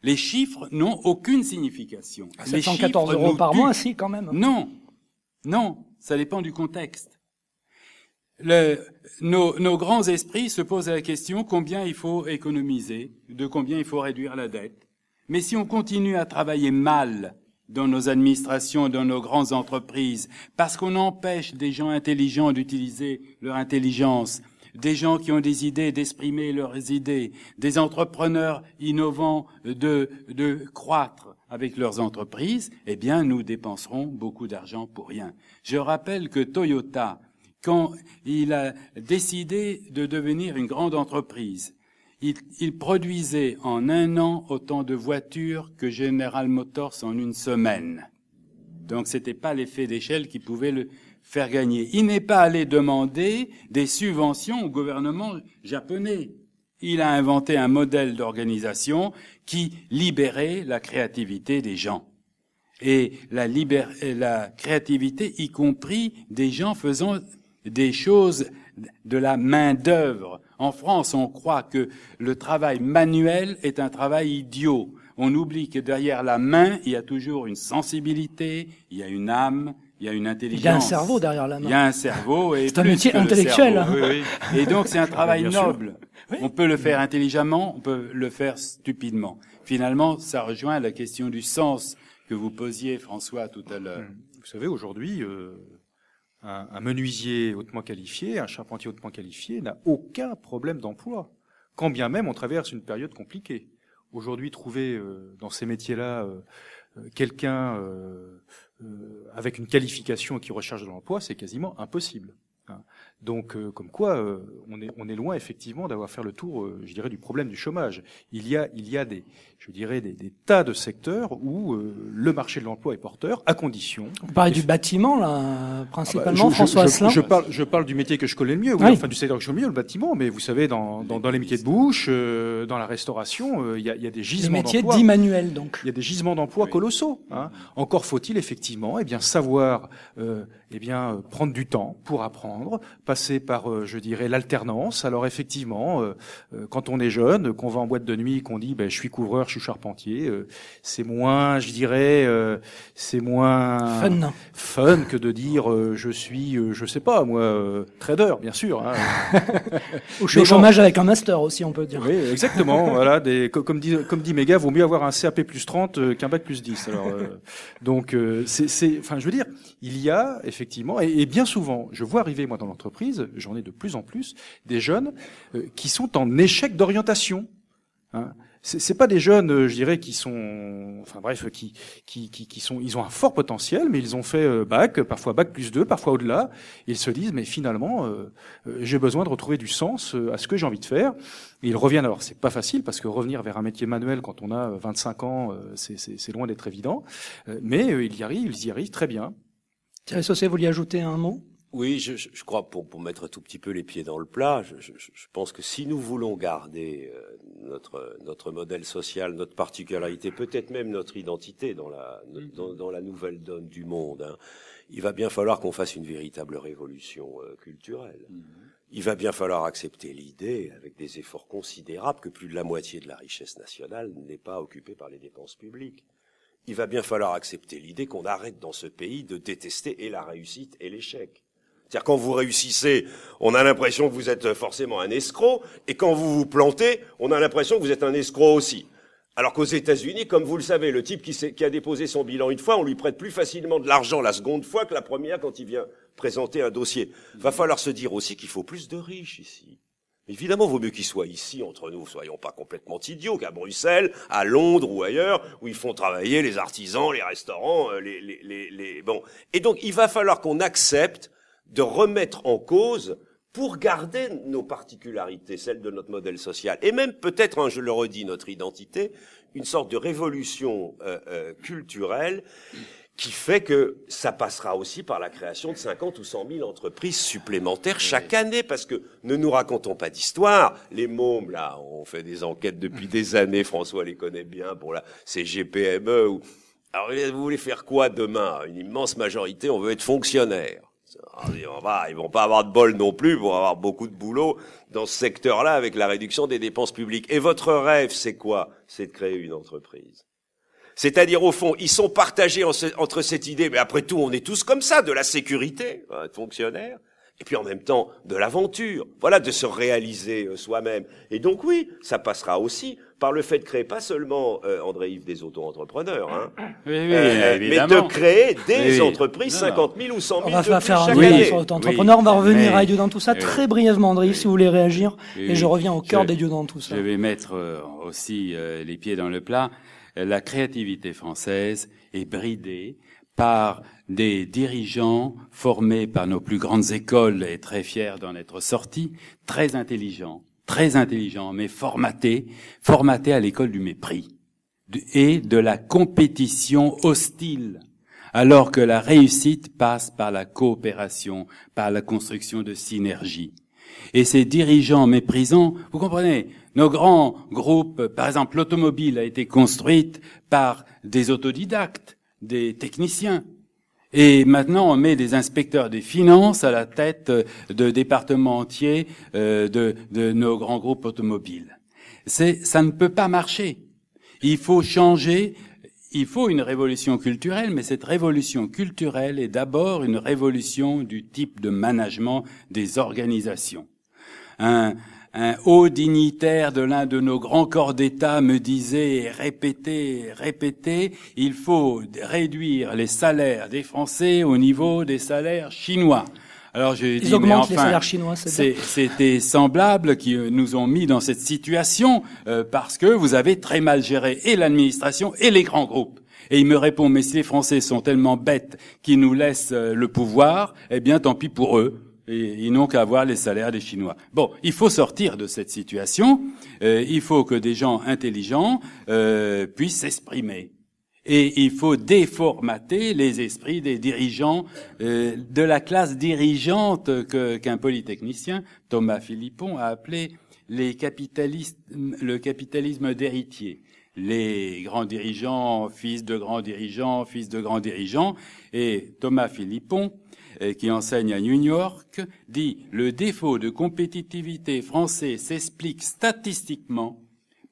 Les chiffres n'ont aucune signification. Les 714 chiffres euros par mois, si quand même. Non, non, ça dépend du contexte. le, nos, nos, grands esprits se posent la question combien il faut économiser, de combien il faut réduire la dette. Mais si on continue à travailler mal dans nos administrations, dans nos grandes entreprises, parce qu'on empêche des gens intelligents d'utiliser leur intelligence, des gens qui ont des idées d'exprimer leurs idées, des entrepreneurs innovants de, de croître avec leurs entreprises, eh bien, nous dépenserons beaucoup d'argent pour rien. Je rappelle que Toyota, quand il a décidé de devenir une grande entreprise, il, il, produisait en un an autant de voitures que General Motors en une semaine. Donc c'était pas l'effet d'échelle qui pouvait le faire gagner. Il n'est pas allé demander des subventions au gouvernement japonais. Il a inventé un modèle d'organisation qui libérait la créativité des gens. Et la, la créativité, y compris des gens faisant des choses de la main d'œuvre. En France, on croit que le travail manuel est un travail idiot. On oublie que derrière la main, il y a toujours une sensibilité, il y a une âme, il y a une intelligence. Il y a un cerveau derrière la main. Il y a un cerveau et c'est un métier intellectuel. Hein. Oui, oui. Et donc c'est un travail noble. On peut le faire intelligemment, on peut le faire stupidement. Finalement, ça rejoint la question du sens que vous posiez, François, tout à l'heure. Vous savez, aujourd'hui, euh, un, un, menuisier hautement qualifié, un charpentier hautement qualifié n'a aucun problème d'emploi, quand bien même on traverse une période compliquée. Aujourd'hui, trouver euh, dans ces métiers-là euh, euh quelqu'un euh, avec une qualification qui recherche de l'emploi, c'est quasiment impossible. Hein. Donc, euh, comme quoi, euh, on, est, loin effectivement d'avoir fait le tour, euh, je dirais, du problème du chômage. Il y a, il y a des, je dirais, des, des tas de secteurs où le marché de l'emploi est porteur, à condition. Vous parlez du bâtiment, là, principalement, ah bah, je, François je, je, je, parle, je parle du métier que je connais le mieux, oui, oui. enfin du secteur que je connais le mieux, le bâtiment. Mais vous savez, dans, dans, dans les métiers de bouche, dans la restauration, il y, a, il y a des gisements d'emploi. Les métiers dits manuels, donc. Il y a des gisements d'emploi oui. colossaux. Hein. Encore faut-il effectivement, eh bien, savoir, eh bien, prendre du temps pour apprendre, passer par je dirais, l'alternance. Alors effectivement, euh, euh, quand on est jeune, qu'on va en boîte de nuit, qu'on dit, ben, je suis couvreur, je suis charpentier, euh, c'est moins, je dirais, euh, c'est moins fun. fun que de dire, euh, je suis, je sais pas, moi, trader, bien sûr. Hein. <laughs> Ou je suis au chômage avec un master aussi, on peut dire. Oui, exactement. <laughs> voilà, des, comme dit, comme dit Méga, vaut mieux avoir un CAP plus 30 qu'un bac plus 10. Alors, <laughs> donc, c'est, enfin, je veux dire, il y a effectivement, et, et bien souvent, je vois arriver moi dans l'entreprise, j'en ai de plus en plus des jeunes qui sont en échec d'orientation. Hein. C'est pas des jeunes, euh, je dirais, qui sont, enfin bref, qui, qui, qui, qui, sont, ils ont un fort potentiel, mais ils ont fait euh, bac, parfois bac plus deux, parfois au-delà. Ils se disent, mais finalement, euh, j'ai besoin de retrouver du sens à ce que j'ai envie de faire. Et ils reviennent. Alors c'est pas facile parce que revenir vers un métier manuel quand on a 25 ans, c'est loin d'être évident. Mais ils y arrivent, ils y arrivent très bien. Thierry Saucet, vous voulez ajouter un mot? Oui, je, je, crois, pour, pour mettre tout petit peu les pieds dans le plat, je, je, je pense que si nous voulons garder euh, notre, notre modèle social, notre particularité, peut-être même notre identité dans la, mm-hmm. dans, dans, la nouvelle donne du monde, hein, il va bien falloir qu'on fasse une véritable révolution euh, culturelle. Mmh. Il va bien falloir accepter l'idée, avec des efforts considérables, que plus de la moitié de la richesse nationale n'est pas occupée par les dépenses publiques. Il va bien falloir accepter l'idée qu'on arrête dans ce pays de détester et la réussite et l'échec. C'est-à-dire quand vous réussissez, on a l'impression que vous êtes forcément un escroc, et quand vous vous plantez, on a l'impression que vous êtes un escroc aussi. Alors qu'aux États-Unis, comme vous le savez, le type qui, qui, a déposé son bilan une fois, on lui prête plus facilement de l'argent la seconde fois que la première quand il vient présenter un dossier. Va falloir se dire aussi qu'il faut plus de riches ici. Évidemment, vaut mieux qu'ils soient ici entre nous, soyons pas complètement idiots, qu'à Bruxelles, à Londres ou ailleurs, où ils font travailler les artisans, les restaurants, euh, les, les, les, les... bon. Et donc, il va falloir qu'on accepte de remettre en cause pour garder nos particularités, celles de notre modèle social, et même peut-être, hein, je le redis, notre identité, une sorte de révolution euh, euh, culturelle qui fait que ça passera aussi par la création de 50 ou 100 000 entreprises supplémentaires chaque année, parce que ne nous racontons pas d'histoire. Les mômes, là, on fait des enquêtes depuis <laughs> des années, François les connaît bien pour la CGPME. Ou... Alors, vous voulez faire quoi demain? Une immense majorité, on veut être fonctionnaire. On va, ils vont pas avoir de bol non plus pour avoir beaucoup de boulot dans ce secteur-là avec la réduction des dépenses publiques. Et votre rêve, c'est quoi? C'est de créer une entreprise. C'est-à-dire, au fond, ils sont partagés entre cette idée, mais après tout, on est tous comme ça, de la sécurité, un fonctionnaire, et puis en même temps de l'aventure, voilà, de se réaliser euh, soi-même. Et donc oui, ça passera aussi par le fait de créer pas seulement euh, André Yves des auto-entrepreneurs, hein, Oui, oui, euh, mais de créer des Oui, entreprises Non, non. 50 000 ou 100 000 On va de plus faire un chaque année. sur l'auto-entrepreneur. On va revenir mais- à Dieu dans tout ça Oui. très brièvement, André, si vous voulez réagir. Oui, Et je reviens au cœur Je- des dieux dans tout ça. Je vais mettre euh, aussi euh, les pieds dans le plat. La créativité française est bridée par des dirigeants formés par nos plus grandes écoles et très fiers d'en être sortis, très intelligents, très intelligents, mais formatés, formatés à l'école du mépris et de la compétition hostile alors que la réussite passe par la coopération, par la construction de synergies. Et ces dirigeants méprisants, vous comprenez, nos grands groupes, par exemple l'automobile a été construite par des autodidactes, des techniciens. Et maintenant, on met des inspecteurs des finances à la tête de départements entiers euh, de, nos grands groupes automobiles. Ça ne peut pas marcher. Il faut changer. Il faut une révolution culturelle, mais cette révolution culturelle est d'abord une révolution du type de management des organisations. Un haut dignitaire de l'un de nos grands corps d'État me disait et répétait, répétait, il faut réduire les salaires des Français au niveau des salaires chinois. Alors j'ai Ils dit, mais augmentent enfin, les salaires chinois, c'est C'était semblable qui nous ont mis dans cette situation euh, parce que vous avez très mal géré et l'administration et les grands groupes. Et il me répond, mais si les Français sont tellement bêtes qu'ils nous laissent euh, le pouvoir, eh bien tant pis pour eux. Et ils n'ont qu'à avoir les salaires des Chinois. Bon, il faut sortir de cette situation. Euh, il faut que des gens intelligents euh, puissent s'exprimer. Et il faut déformater les esprits des dirigeants euh, de la classe dirigeante que- qu'un polytechnicien, Thomas Philippon, a appelé les capitalistes, le capitalisme d'héritier. Les grands dirigeants, fils de grands dirigeants, fils de grands dirigeants. Et Thomas Philippon, qui enseigne à New York, dit le défaut de compétitivité français s'explique statistiquement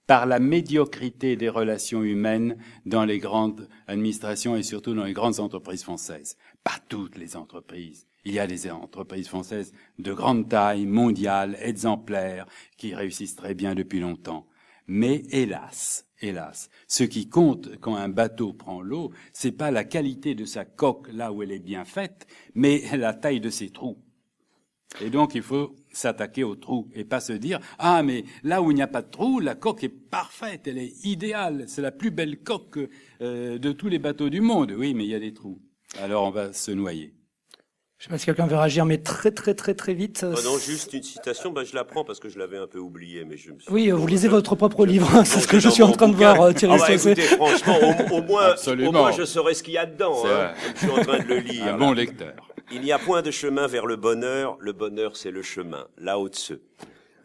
par la médiocrité des relations humaines dans les grandes administrations et surtout dans les grandes entreprises françaises. Pas toutes les entreprises. Il y a des entreprises françaises de grande taille, mondiales, exemplaires, qui réussissent très bien depuis longtemps. Mais hélas, hélas, ce qui compte quand un bateau prend l'eau, c'est pas la qualité de sa coque là où elle est bien faite, mais <laughs> la taille de ses trous. Et donc, il faut s'attaquer aux trous et pas se dire ah mais là où il n'y a pas de trou, la coque est parfaite, elle est idéale, c'est la plus belle coque euh, de tous les bateaux du monde. Oui, mais il y a des trous. Alors on va se noyer. Je sais pas si quelqu'un veut réagir, mais très très très très vite. Oh non, juste une citation, bah, je la prends parce que je l'avais un peu oublié, mais je me suis... Oui, euh, vous lisez votre propre livre, je- c'est ce que je suis en train de voir, euh, Thierry Ah bah, écoutez, franchement, au, au moins, Absolument. au moins, je saurais ce qu'il y a dedans. Hein, je suis en train de le <laughs> lire. Un là. bon lecteur. Il n'y a point de chemin vers le bonheur. Le bonheur, c'est le chemin. Là-haut de ceux.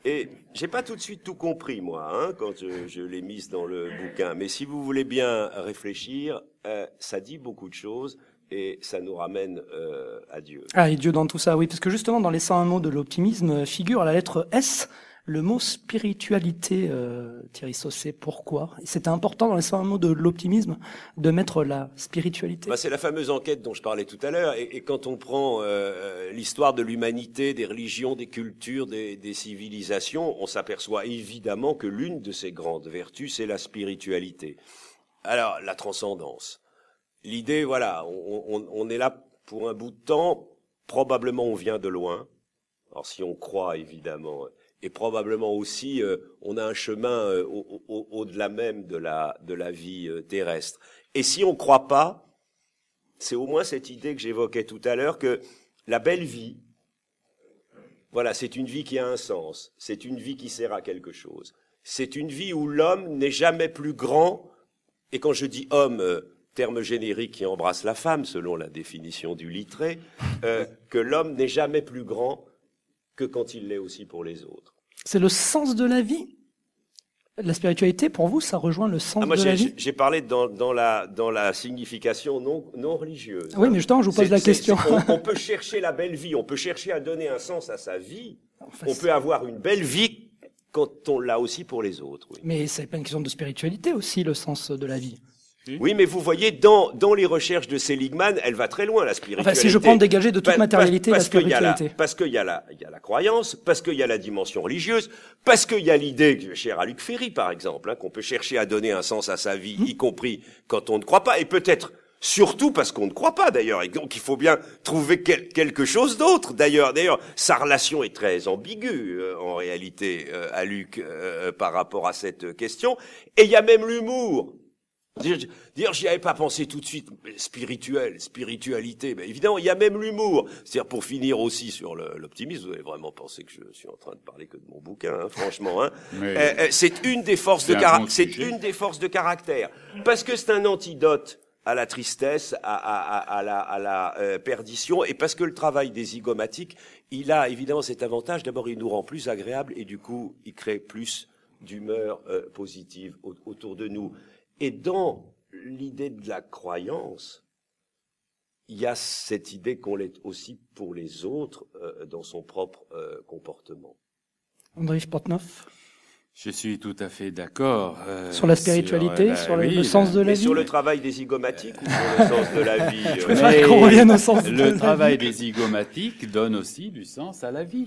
Et j'ai pas tout de suite tout compris, moi, hein, quand je, je l'ai mise dans le bouquin. Mais si vous voulez bien réfléchir, euh, ça dit beaucoup de choses et ça nous ramène euh, à Dieu. Ah, et Dieu dans tout ça, oui, parce que justement, dans les 101 mots de l'optimisme euh, figure la lettre S, le mot spiritualité, euh, Thierry Sausset. Pourquoi? C'était important dans les 101 mots de l'optimisme de mettre la spiritualité. Bah, c'est la fameuse enquête dont je parlais tout à l'heure. Et, et quand on prend euh, l'histoire de l'humanité, des religions, des cultures, des, des civilisations, on s'aperçoit évidemment que l'une de ces grandes vertus, c'est la spiritualité. Alors, la transcendance. L'idée, voilà, on, est là pour un bout de temps. Probablement, on vient de loin. Alors, si on croit, évidemment. Et probablement aussi, euh, on a un chemin euh, au- au- au-delà même de la, de la vie euh, terrestre. Et si on croit pas, c'est au moins cette idée que j'évoquais tout à l'heure que la belle vie, voilà, c'est une vie qui a un sens, c'est une vie qui sert à quelque chose. C'est une vie où l'homme n'est jamais plus grand, et quand je dis homme, euh, terme générique qui embrasse la femme, selon la définition du littré, euh, que l'homme n'est jamais plus grand que quand il l'est aussi pour les autres. C'est le sens de la vie? La spiritualité, pour vous, ça rejoint le sens Ah, moi, de la vie? j'ai parlé dans, dans, la, dans la signification non, non religieuse. Oui, mais justement, je vous pose la question. On, on <laughs> peut chercher la belle vie, on peut chercher à donner un sens à sa vie. Enfin, On peut avoir une belle vie quand on l'a aussi pour les autres. Oui. Mais c'est pas une question de spiritualité aussi, le sens de la vie. Oui, mais vous voyez, dans, dans les recherches de Seligman, elle va très loin, la spiritualité. Enfin, si je prends dégager de toute matérialité parce, la spiritualité. parce qu'il y, a la, il y a la croyance, parce qu'il y a la dimension religieuse, parce qu'il y a l'idée, chère à Luc Ferry, par exemple, hein, qu'on peut chercher à donner un sens à sa vie, y compris quand on ne croit pas, et peut-être surtout parce qu'on ne croit pas d'ailleurs, et donc il faut bien trouver quelque chose d'autre d'ailleurs. D'ailleurs, sa relation est très ambiguë euh, en réalité euh, à Luc euh, par rapport à cette question, et il y a même l'humour. Dire, j'y avais pas pensé tout de suite. Spirituel, spiritualité. Mais évidemment, il y a même l'humour. C'est-à-dire pour finir aussi sur l'optimisme, vous avez vraiment pensé que je suis en train de parler que de mon bouquin, hein, franchement. Hein. <laughs> Euh, euh, c'est une des forces de caractère. c'est une des forces de caractère parce que c'est un antidote à la tristesse, à, à, à la, à la euh, perdition, et parce que le travail des zygomatiques, il a évidemment cet avantage. D'abord, il nous rend plus agréable, et du coup, il crée plus d'humeur positive autour de nous. Et dans l'idée de la croyance, il y a cette idée qu'on l'est aussi pour les autres euh, dans son propre euh, comportement. André Sportneuf je suis tout à fait d'accord. Euh, sur la spiritualité, sur, le, sens de la vie Sur le travail des zygomatiques ou sur le sens de la vie <laughs> Je préfère qu'on revienne au sens de la vie. Le travail des zygomatiques donne aussi du sens à la vie.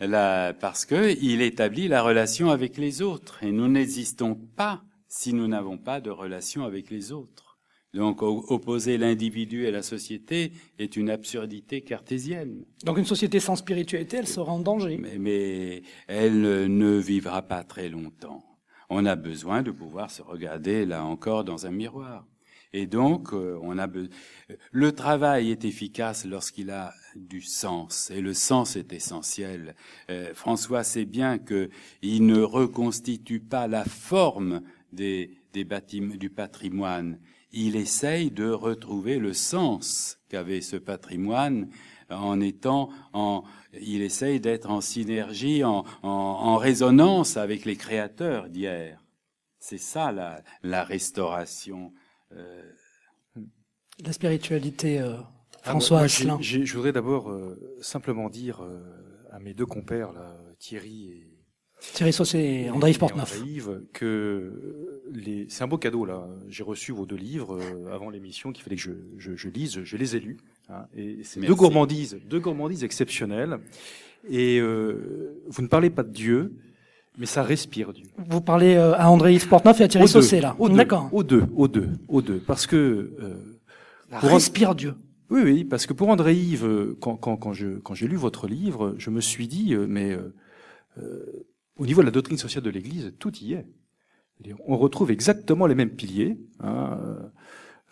La, parce que il établit la relation avec les autres et nous n'existons pas si nous n'avons pas de relation avec les autres. Donc opposer l'individu et la société est une absurdité cartésienne. Donc une société sans spiritualité, elle sera en danger. Mais, mais elle ne vivra pas très longtemps. On a besoin de pouvoir se regarder là encore dans un miroir. Et donc, euh, on a le travail est efficace lorsqu'il a du sens, et le sens est essentiel. Euh, François sait bien que il ne reconstitue pas la forme des, des bâtiments, du patrimoine. Il essaye de retrouver le sens qu'avait ce patrimoine en étant en, il essaye d'être en synergie, en, en, en, résonance avec les créateurs d'hier. C'est ça la, la restauration. Euh... La spiritualité, euh, ah, François Asselin. Je voudrais d'abord euh, simplement dire euh, à mes deux compères, là, Thierry et Thierry Saucé et André Portneuf. que les... c'est un beau cadeau là. J'ai reçu vos deux livres euh, avant l'émission qu'il fallait que je, je, je, lise. Je les ai lus. Hein, et c'est deux gourmandises, deux gourmandises exceptionnelles. Et euh, vous ne parlez pas de Dieu, mais ça respire Dieu. Vous parlez euh, à André Yves Portneuf et à Thierry Saucé là. D'accord. Aux deux, aux deux, aux deux, parce que euh, respire Dieu. Oui, oui, parce que pour André Yves, quand, quand, quand je quand j'ai lu votre livre, je me suis dit, mais euh, au niveau de la doctrine sociale de l'Église, tout y est. On retrouve exactement les mêmes piliers. Hein.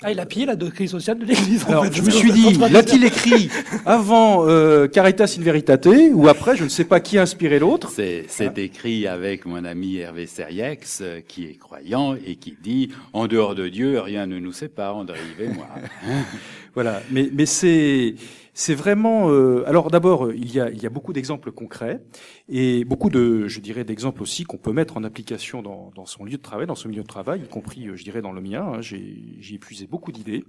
Ah, il a pillé la doctrine sociale de l'Église. Alors, je me suis <laughs> dit, l'a-t-il écrit avant euh, Caritas in Veritate ou après Je ne sais pas qui a inspiré l'autre. C'est hein? écrit avec mon ami Hervé Seriex, euh, qui est croyant et qui dit en dehors de Dieu, rien ne nous sépare, André Yves et moi. <laughs> voilà, mais mais c'est c'est vraiment. Euh, alors d'abord, il y a, il y a beaucoup d'exemples concrets et beaucoup de, je dirais, d'exemples aussi qu'on peut mettre en application dans, dans, son lieu de travail, dans son milieu de travail, y compris, euh, je dirais, dans le mien. Hein, J'ai épuisé beaucoup d'idées.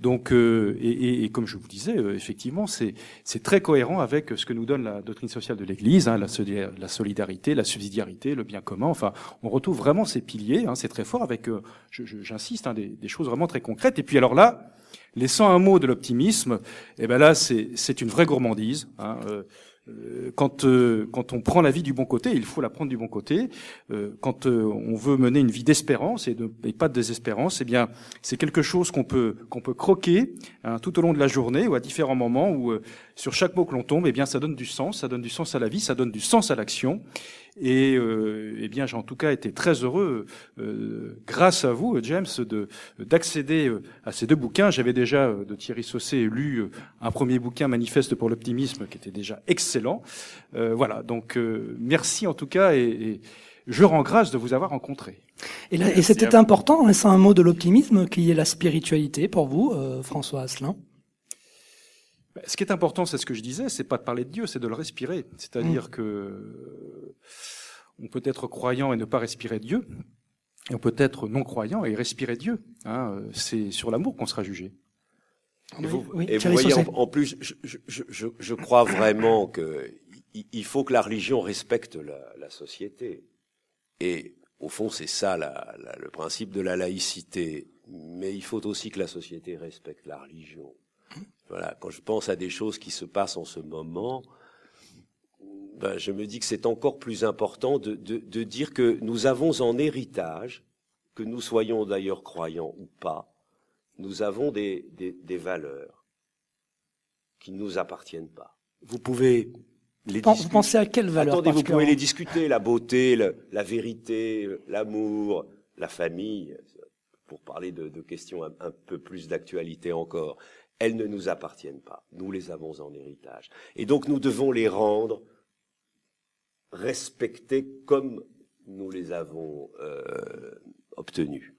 Donc, euh, et, et, et, comme je vous disais, effectivement, c'est très cohérent avec ce que nous donne la doctrine sociale de l'Église, hein, la, solidarité, la subsidiarité, le bien commun. Enfin, on retrouve vraiment ces piliers. Hein, c'est très fort avec, j'insiste, hein, des choses vraiment très concrètes. Et puis alors là. Laissant un mot de l'optimisme, eh ben là, c'est une vraie gourmandise. Hein, euh, euh, quand, euh, quand on prend la vie du bon côté, il faut la prendre du bon côté. quand on veut mener une vie d'espérance et, pas de désespérance, eh bien, c'est quelque chose qu'on peut qu'on peut croquer hein, tout au long de la journée ou à différents moments où sur chaque mot que l'on tombe, eh bien, ça donne du sens, ça donne du sens à la vie, ça donne du sens à l'action. Et euh, eh bien, j'ai en tout cas été très heureux, euh, grâce à vous, James, de d'accéder euh, à ces deux bouquins. J'avais déjà de Thierry Saucé lu un premier bouquin, Manifeste pour l'optimisme, qui était déjà excellent. voilà, donc merci en tout cas et, je rends grâce de vous avoir rencontré. Et, et c'était important, c'est un mot de l'optimisme, qui est la spiritualité pour vous, François Asselin. Bah, ce qui est important, c'est ce que je disais, c'est pas de parler de Dieu, c'est de le respirer. C'est-à-dire mm. que on peut être croyant et ne pas respirer Dieu, et on peut être non croyant et respirer Dieu. Hein, c'est sur l'amour qu'on sera jugé. Et vous, voyez, en, plus, je, je, je, je, crois vraiment que il faut que la religion respecte la, la société. Et au fond, c'est ça la, le principe de la laïcité. mais il faut aussi que la société respecte la religion. Voilà, quand je pense à des choses qui se passent en ce moment, ben, je me dis que c'est encore plus important de, de, de, dire que nous avons en héritage, que nous soyons d'ailleurs croyants ou pas, nous avons des, des, des valeurs qui ne nous appartiennent pas. Vous pouvez les Vous pensez à quelles valeurs Attendez, vous pouvez les discuter, la beauté, le, la vérité, l'amour, la famille, pour parler de, de questions un, un, peu plus d'actualité encore. Elles ne nous appartiennent pas. Nous les avons en héritage. Et donc nous devons les rendre respectés comme nous les avons euh, obtenus.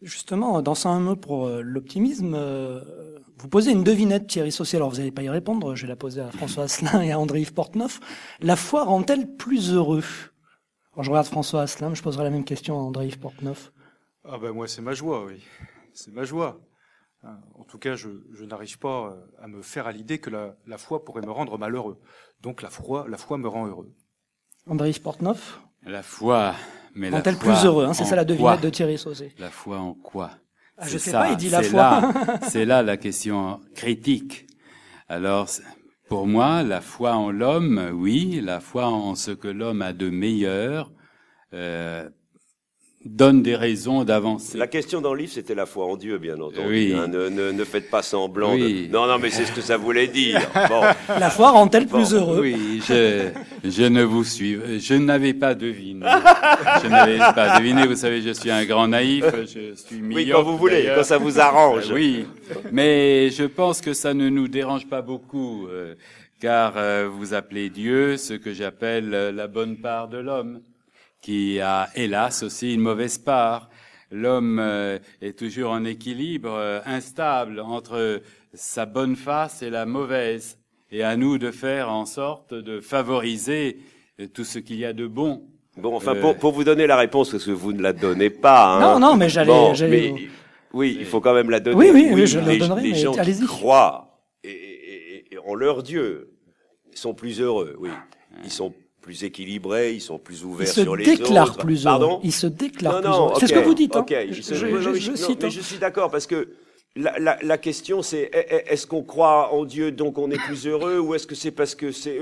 Justement, dans un mot pour euh, l'optimisme, euh, vous posez une devinette, Thierry Saucier, alors vous n'allez pas y répondre, je vais la poser à François Asselin et à André-Yves Portneuf. La foi rend-elle plus heureux? Alors, Je regarde François Asselin, je poserai la même question à André-Yves Portneuf. Ah ben moi c'est ma joie, oui. C'est ma joie. En tout cas, je, je n'arrive pas à me faire à l'idée que la, la, foi pourrait me rendre malheureux. Donc la foi, la foi me rend heureux. André-Yves Portneuf La foi mais Rend-elle plus heureux hein, C'est ça la devinette de Thierry Sauzé. La foi en quoi? Ah, Je sais ça, pas, il dit la foi. <laughs> C'est là la question critique. Alors, pour moi, la foi en l'homme, oui, la foi en ce que l'homme a de meilleur, euh, donne des raisons d'avancer. La question dans le livre, c'était la foi en Dieu, bien entendu. Oui. Hein, ne, ne, ne, faites pas semblant oui. de... Non, non, mais c'est ce que ça voulait dire. <laughs> Bon. La foi rend-elle bon. plus heureux Oui, je, je ne vous suis... Je n'avais pas deviné. je n'avais pas deviné. Vous savez, je suis un grand naïf. Je suis Oui, quand vous voulez, quand ça vous arrange. oui, mais je pense que ça ne nous dérange pas beaucoup, euh, car euh, vous appelez Dieu ce que j'appelle euh, la bonne part de l'homme qui a hélas aussi une mauvaise part. L'homme euh, est toujours en équilibre euh, instable entre sa bonne face et la mauvaise. Et à nous de faire en sorte de favoriser euh, tout ce qu'il y a de bon. Bon, enfin, pour, pour, vous donner la réponse, parce que vous ne la donnez pas. Hein. Non, non, mais j'allais. Bon, mais, oui, il faut quand même la donner. Oui, oui, oui je la donnerai. Les gens qui croient et, et, et, en leur Dieu sont plus heureux. Oui, ils sont plus équilibrés, ils sont plus ouverts sur les autres. Ils se déclarent plus heureux. Pardon Ils se déclarent plus heureux. C'est ce que vous dites. Hein. Okay. Je, je, je, je, cite. Mais je suis d'accord parce que la, la, la question c'est est-ce qu'on croit en Dieu donc on est plus heureux ou est-ce que c'est parce que c'est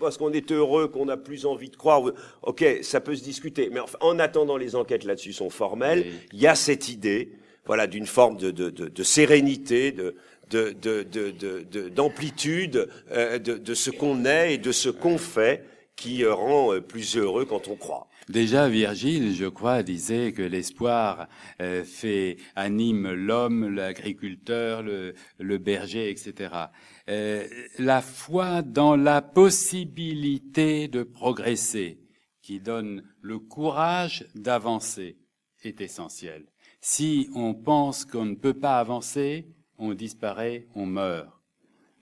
parce qu'on est heureux qu'on a plus envie de croire Ok, ça peut se discuter. Mais enfin, en attendant, les enquêtes là-dessus sont formelles. Il y a cette idée, voilà, d'une forme de, de, de, de sérénité, de de, d'amplitude de, euh, de, de, ce qu'on est et de ce qu'on fait qui rend plus heureux quand on croit. Déjà, Virgile, je crois, disait que l'espoir euh, fait anime l'homme, l'agriculteur, le, le, berger, etc. Euh, la foi dans la possibilité de progresser, qui donne le courage d'avancer, est essentielle. Si on pense qu'on ne peut pas avancer, on disparaît, on meurt.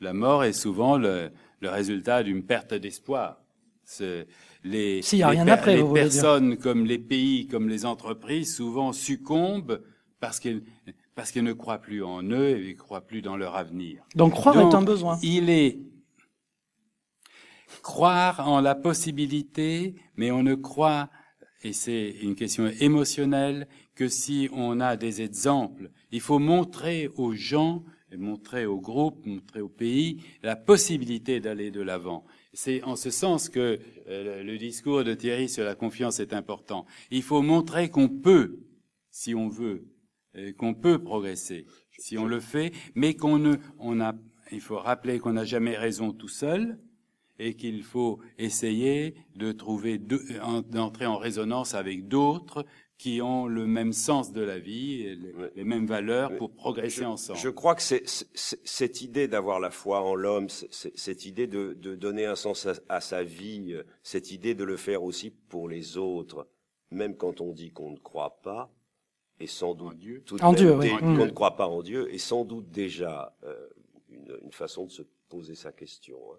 La mort est souvent le, le résultat d'une perte d'espoir les, y a rien après, les personnes comme les pays, comme les entreprises, souvent succombent parce qu'elles parce ne croient plus en eux et ne croient plus dans leur avenir. Donc croire Donc, est un besoin. Il est croire en la possibilité, mais on ne croit, et c'est une question émotionnelle, que si on a des exemples. Il faut montrer aux gens, montrer aux groupes, montrer aux pays la possibilité d'aller de l'avant. C'est en ce sens que euh, le discours de Thierry sur la confiance est important. Il faut montrer qu'on peut, si on veut, euh, qu'on peut progresser, si on le fait, mais qu'on ne, on a, il faut rappeler qu'on n'a jamais raison tout seul et qu'il faut essayer de trouver, d'entrer en résonance avec d'autres qui ont le même sens de la vie, et les, mêmes valeurs pour progresser je, ensemble. Je crois que c'est c'est- cette idée d'avoir la foi en l'homme, c'est- c'est- cette idée de, de donner un sens à, à sa vie, euh, cette idée de le faire aussi pour les autres, même quand on dit qu'on ne croit pas, et sans doute Dieu. tout En même Dieu, oui. qu'on Mm. ne croit pas en Dieu, et sans doute déjà euh, une, une façon de se poser sa question. hein.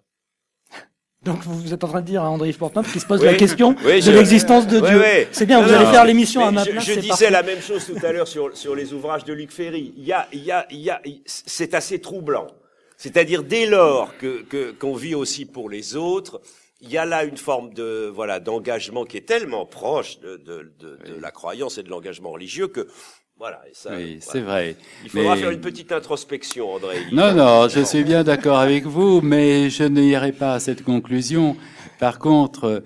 Donc vous êtes en train de dire à André-Yves Portneuf qui se pose Oui. la question Oui, de l'existence de Ouais, Dieu. C'est bien, vous Non, allez non, faire l'émission à ma place. Je disais parfait. la même chose tout à l'heure sur, sur les ouvrages de Luc Ferry. Il y a, il y a, il y a, c'est assez troublant. C'est-à-dire dès lors que que- qu'on vit aussi pour les autres, il y a là une forme de voilà d'engagement qui est tellement proche de, de, de, de la croyance et de l'engagement religieux que voilà. Et ça, Oui, voilà. c'est vrai. Il faudra Mais- faire une petite introspection, André. Non, non, je suis bien d'accord avec vous, mais je n'irai pas à cette conclusion. Par contre,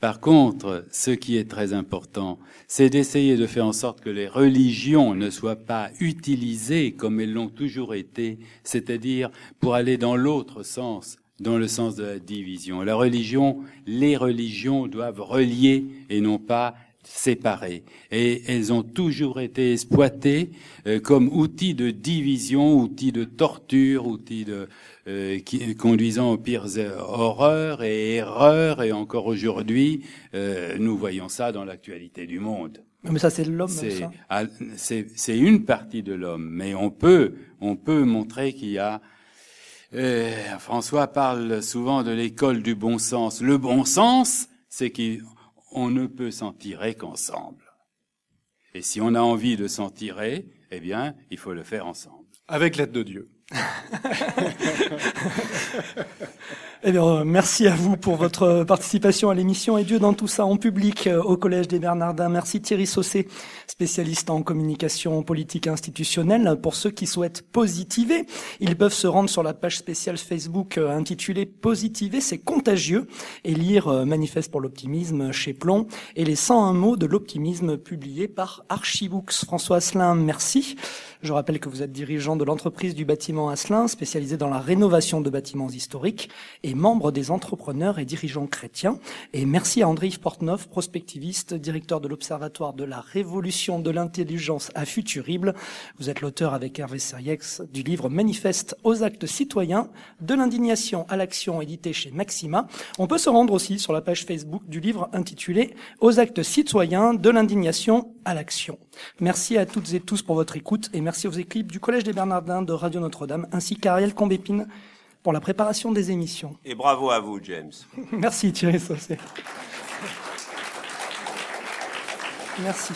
par contre, ce qui est très important, c'est d'essayer de faire en sorte que les religions ne soient pas utilisées comme elles l'ont toujours été, c'est-à-dire pour aller dans l'autre sens, dans le sens de la division. La religion, les religions doivent relier et non pas séparées. Et elles ont toujours été exploitées euh, comme outils de division, outils de torture, outils de euh, qui, conduisant aux pires euh, horreurs et erreurs. Et encore aujourd'hui, euh, nous voyons ça dans l'actualité du monde. Mais ça, c'est l'homme, C'est ça. à- c'est c'est une partie de l'homme, mais on peut on peut montrer qu'il y a euh, François parle souvent de l'école du bon sens. Le bon sens, c'est qu'on ne peut s'en tirer qu'ensemble. Et si on a envie de s'en tirer, eh bien, il faut le faire ensemble. Avec l'aide de Dieu. <laughs> Eh bien, euh, merci à vous pour votre participation à l'émission et Dieu dans tout ça en public euh, au Collège des Bernardins. Merci Thierry Saucé, spécialiste en communication politique institutionnelle. Pour ceux qui souhaitent positiver, ils peuvent se rendre sur la page spéciale Facebook euh, intitulée Positiver, c'est contagieux et lire euh, Manifeste pour l'optimisme chez Plomb et les 101 mots de l'optimisme publiés par Archibooks. François Asselin, merci. Je rappelle que vous êtes dirigeant de l'entreprise du bâtiment Asselin, spécialisée dans la rénovation de bâtiments historiques et membre des entrepreneurs et dirigeants chrétiens. Et merci à André-Yves Portneuf, prospectiviste, directeur de l'Observatoire de la révolution de l'intelligence à Futurible. Vous êtes l'auteur avec Hervé Seriex du livre Manifeste aux actes citoyens, de l'indignation à l'action, édité chez Maxima. On peut se rendre aussi sur la page Facebook du livre intitulé Aux actes citoyens, de l'indignation à l'action. Merci à toutes et tous pour votre écoute et merci aux équipes du Collège des Bernardins de Radio Notre-Dame ainsi qu'à Ariel Combépine pour la préparation des émissions. Et bravo à vous, James. Merci Thierry Saucé. Merci.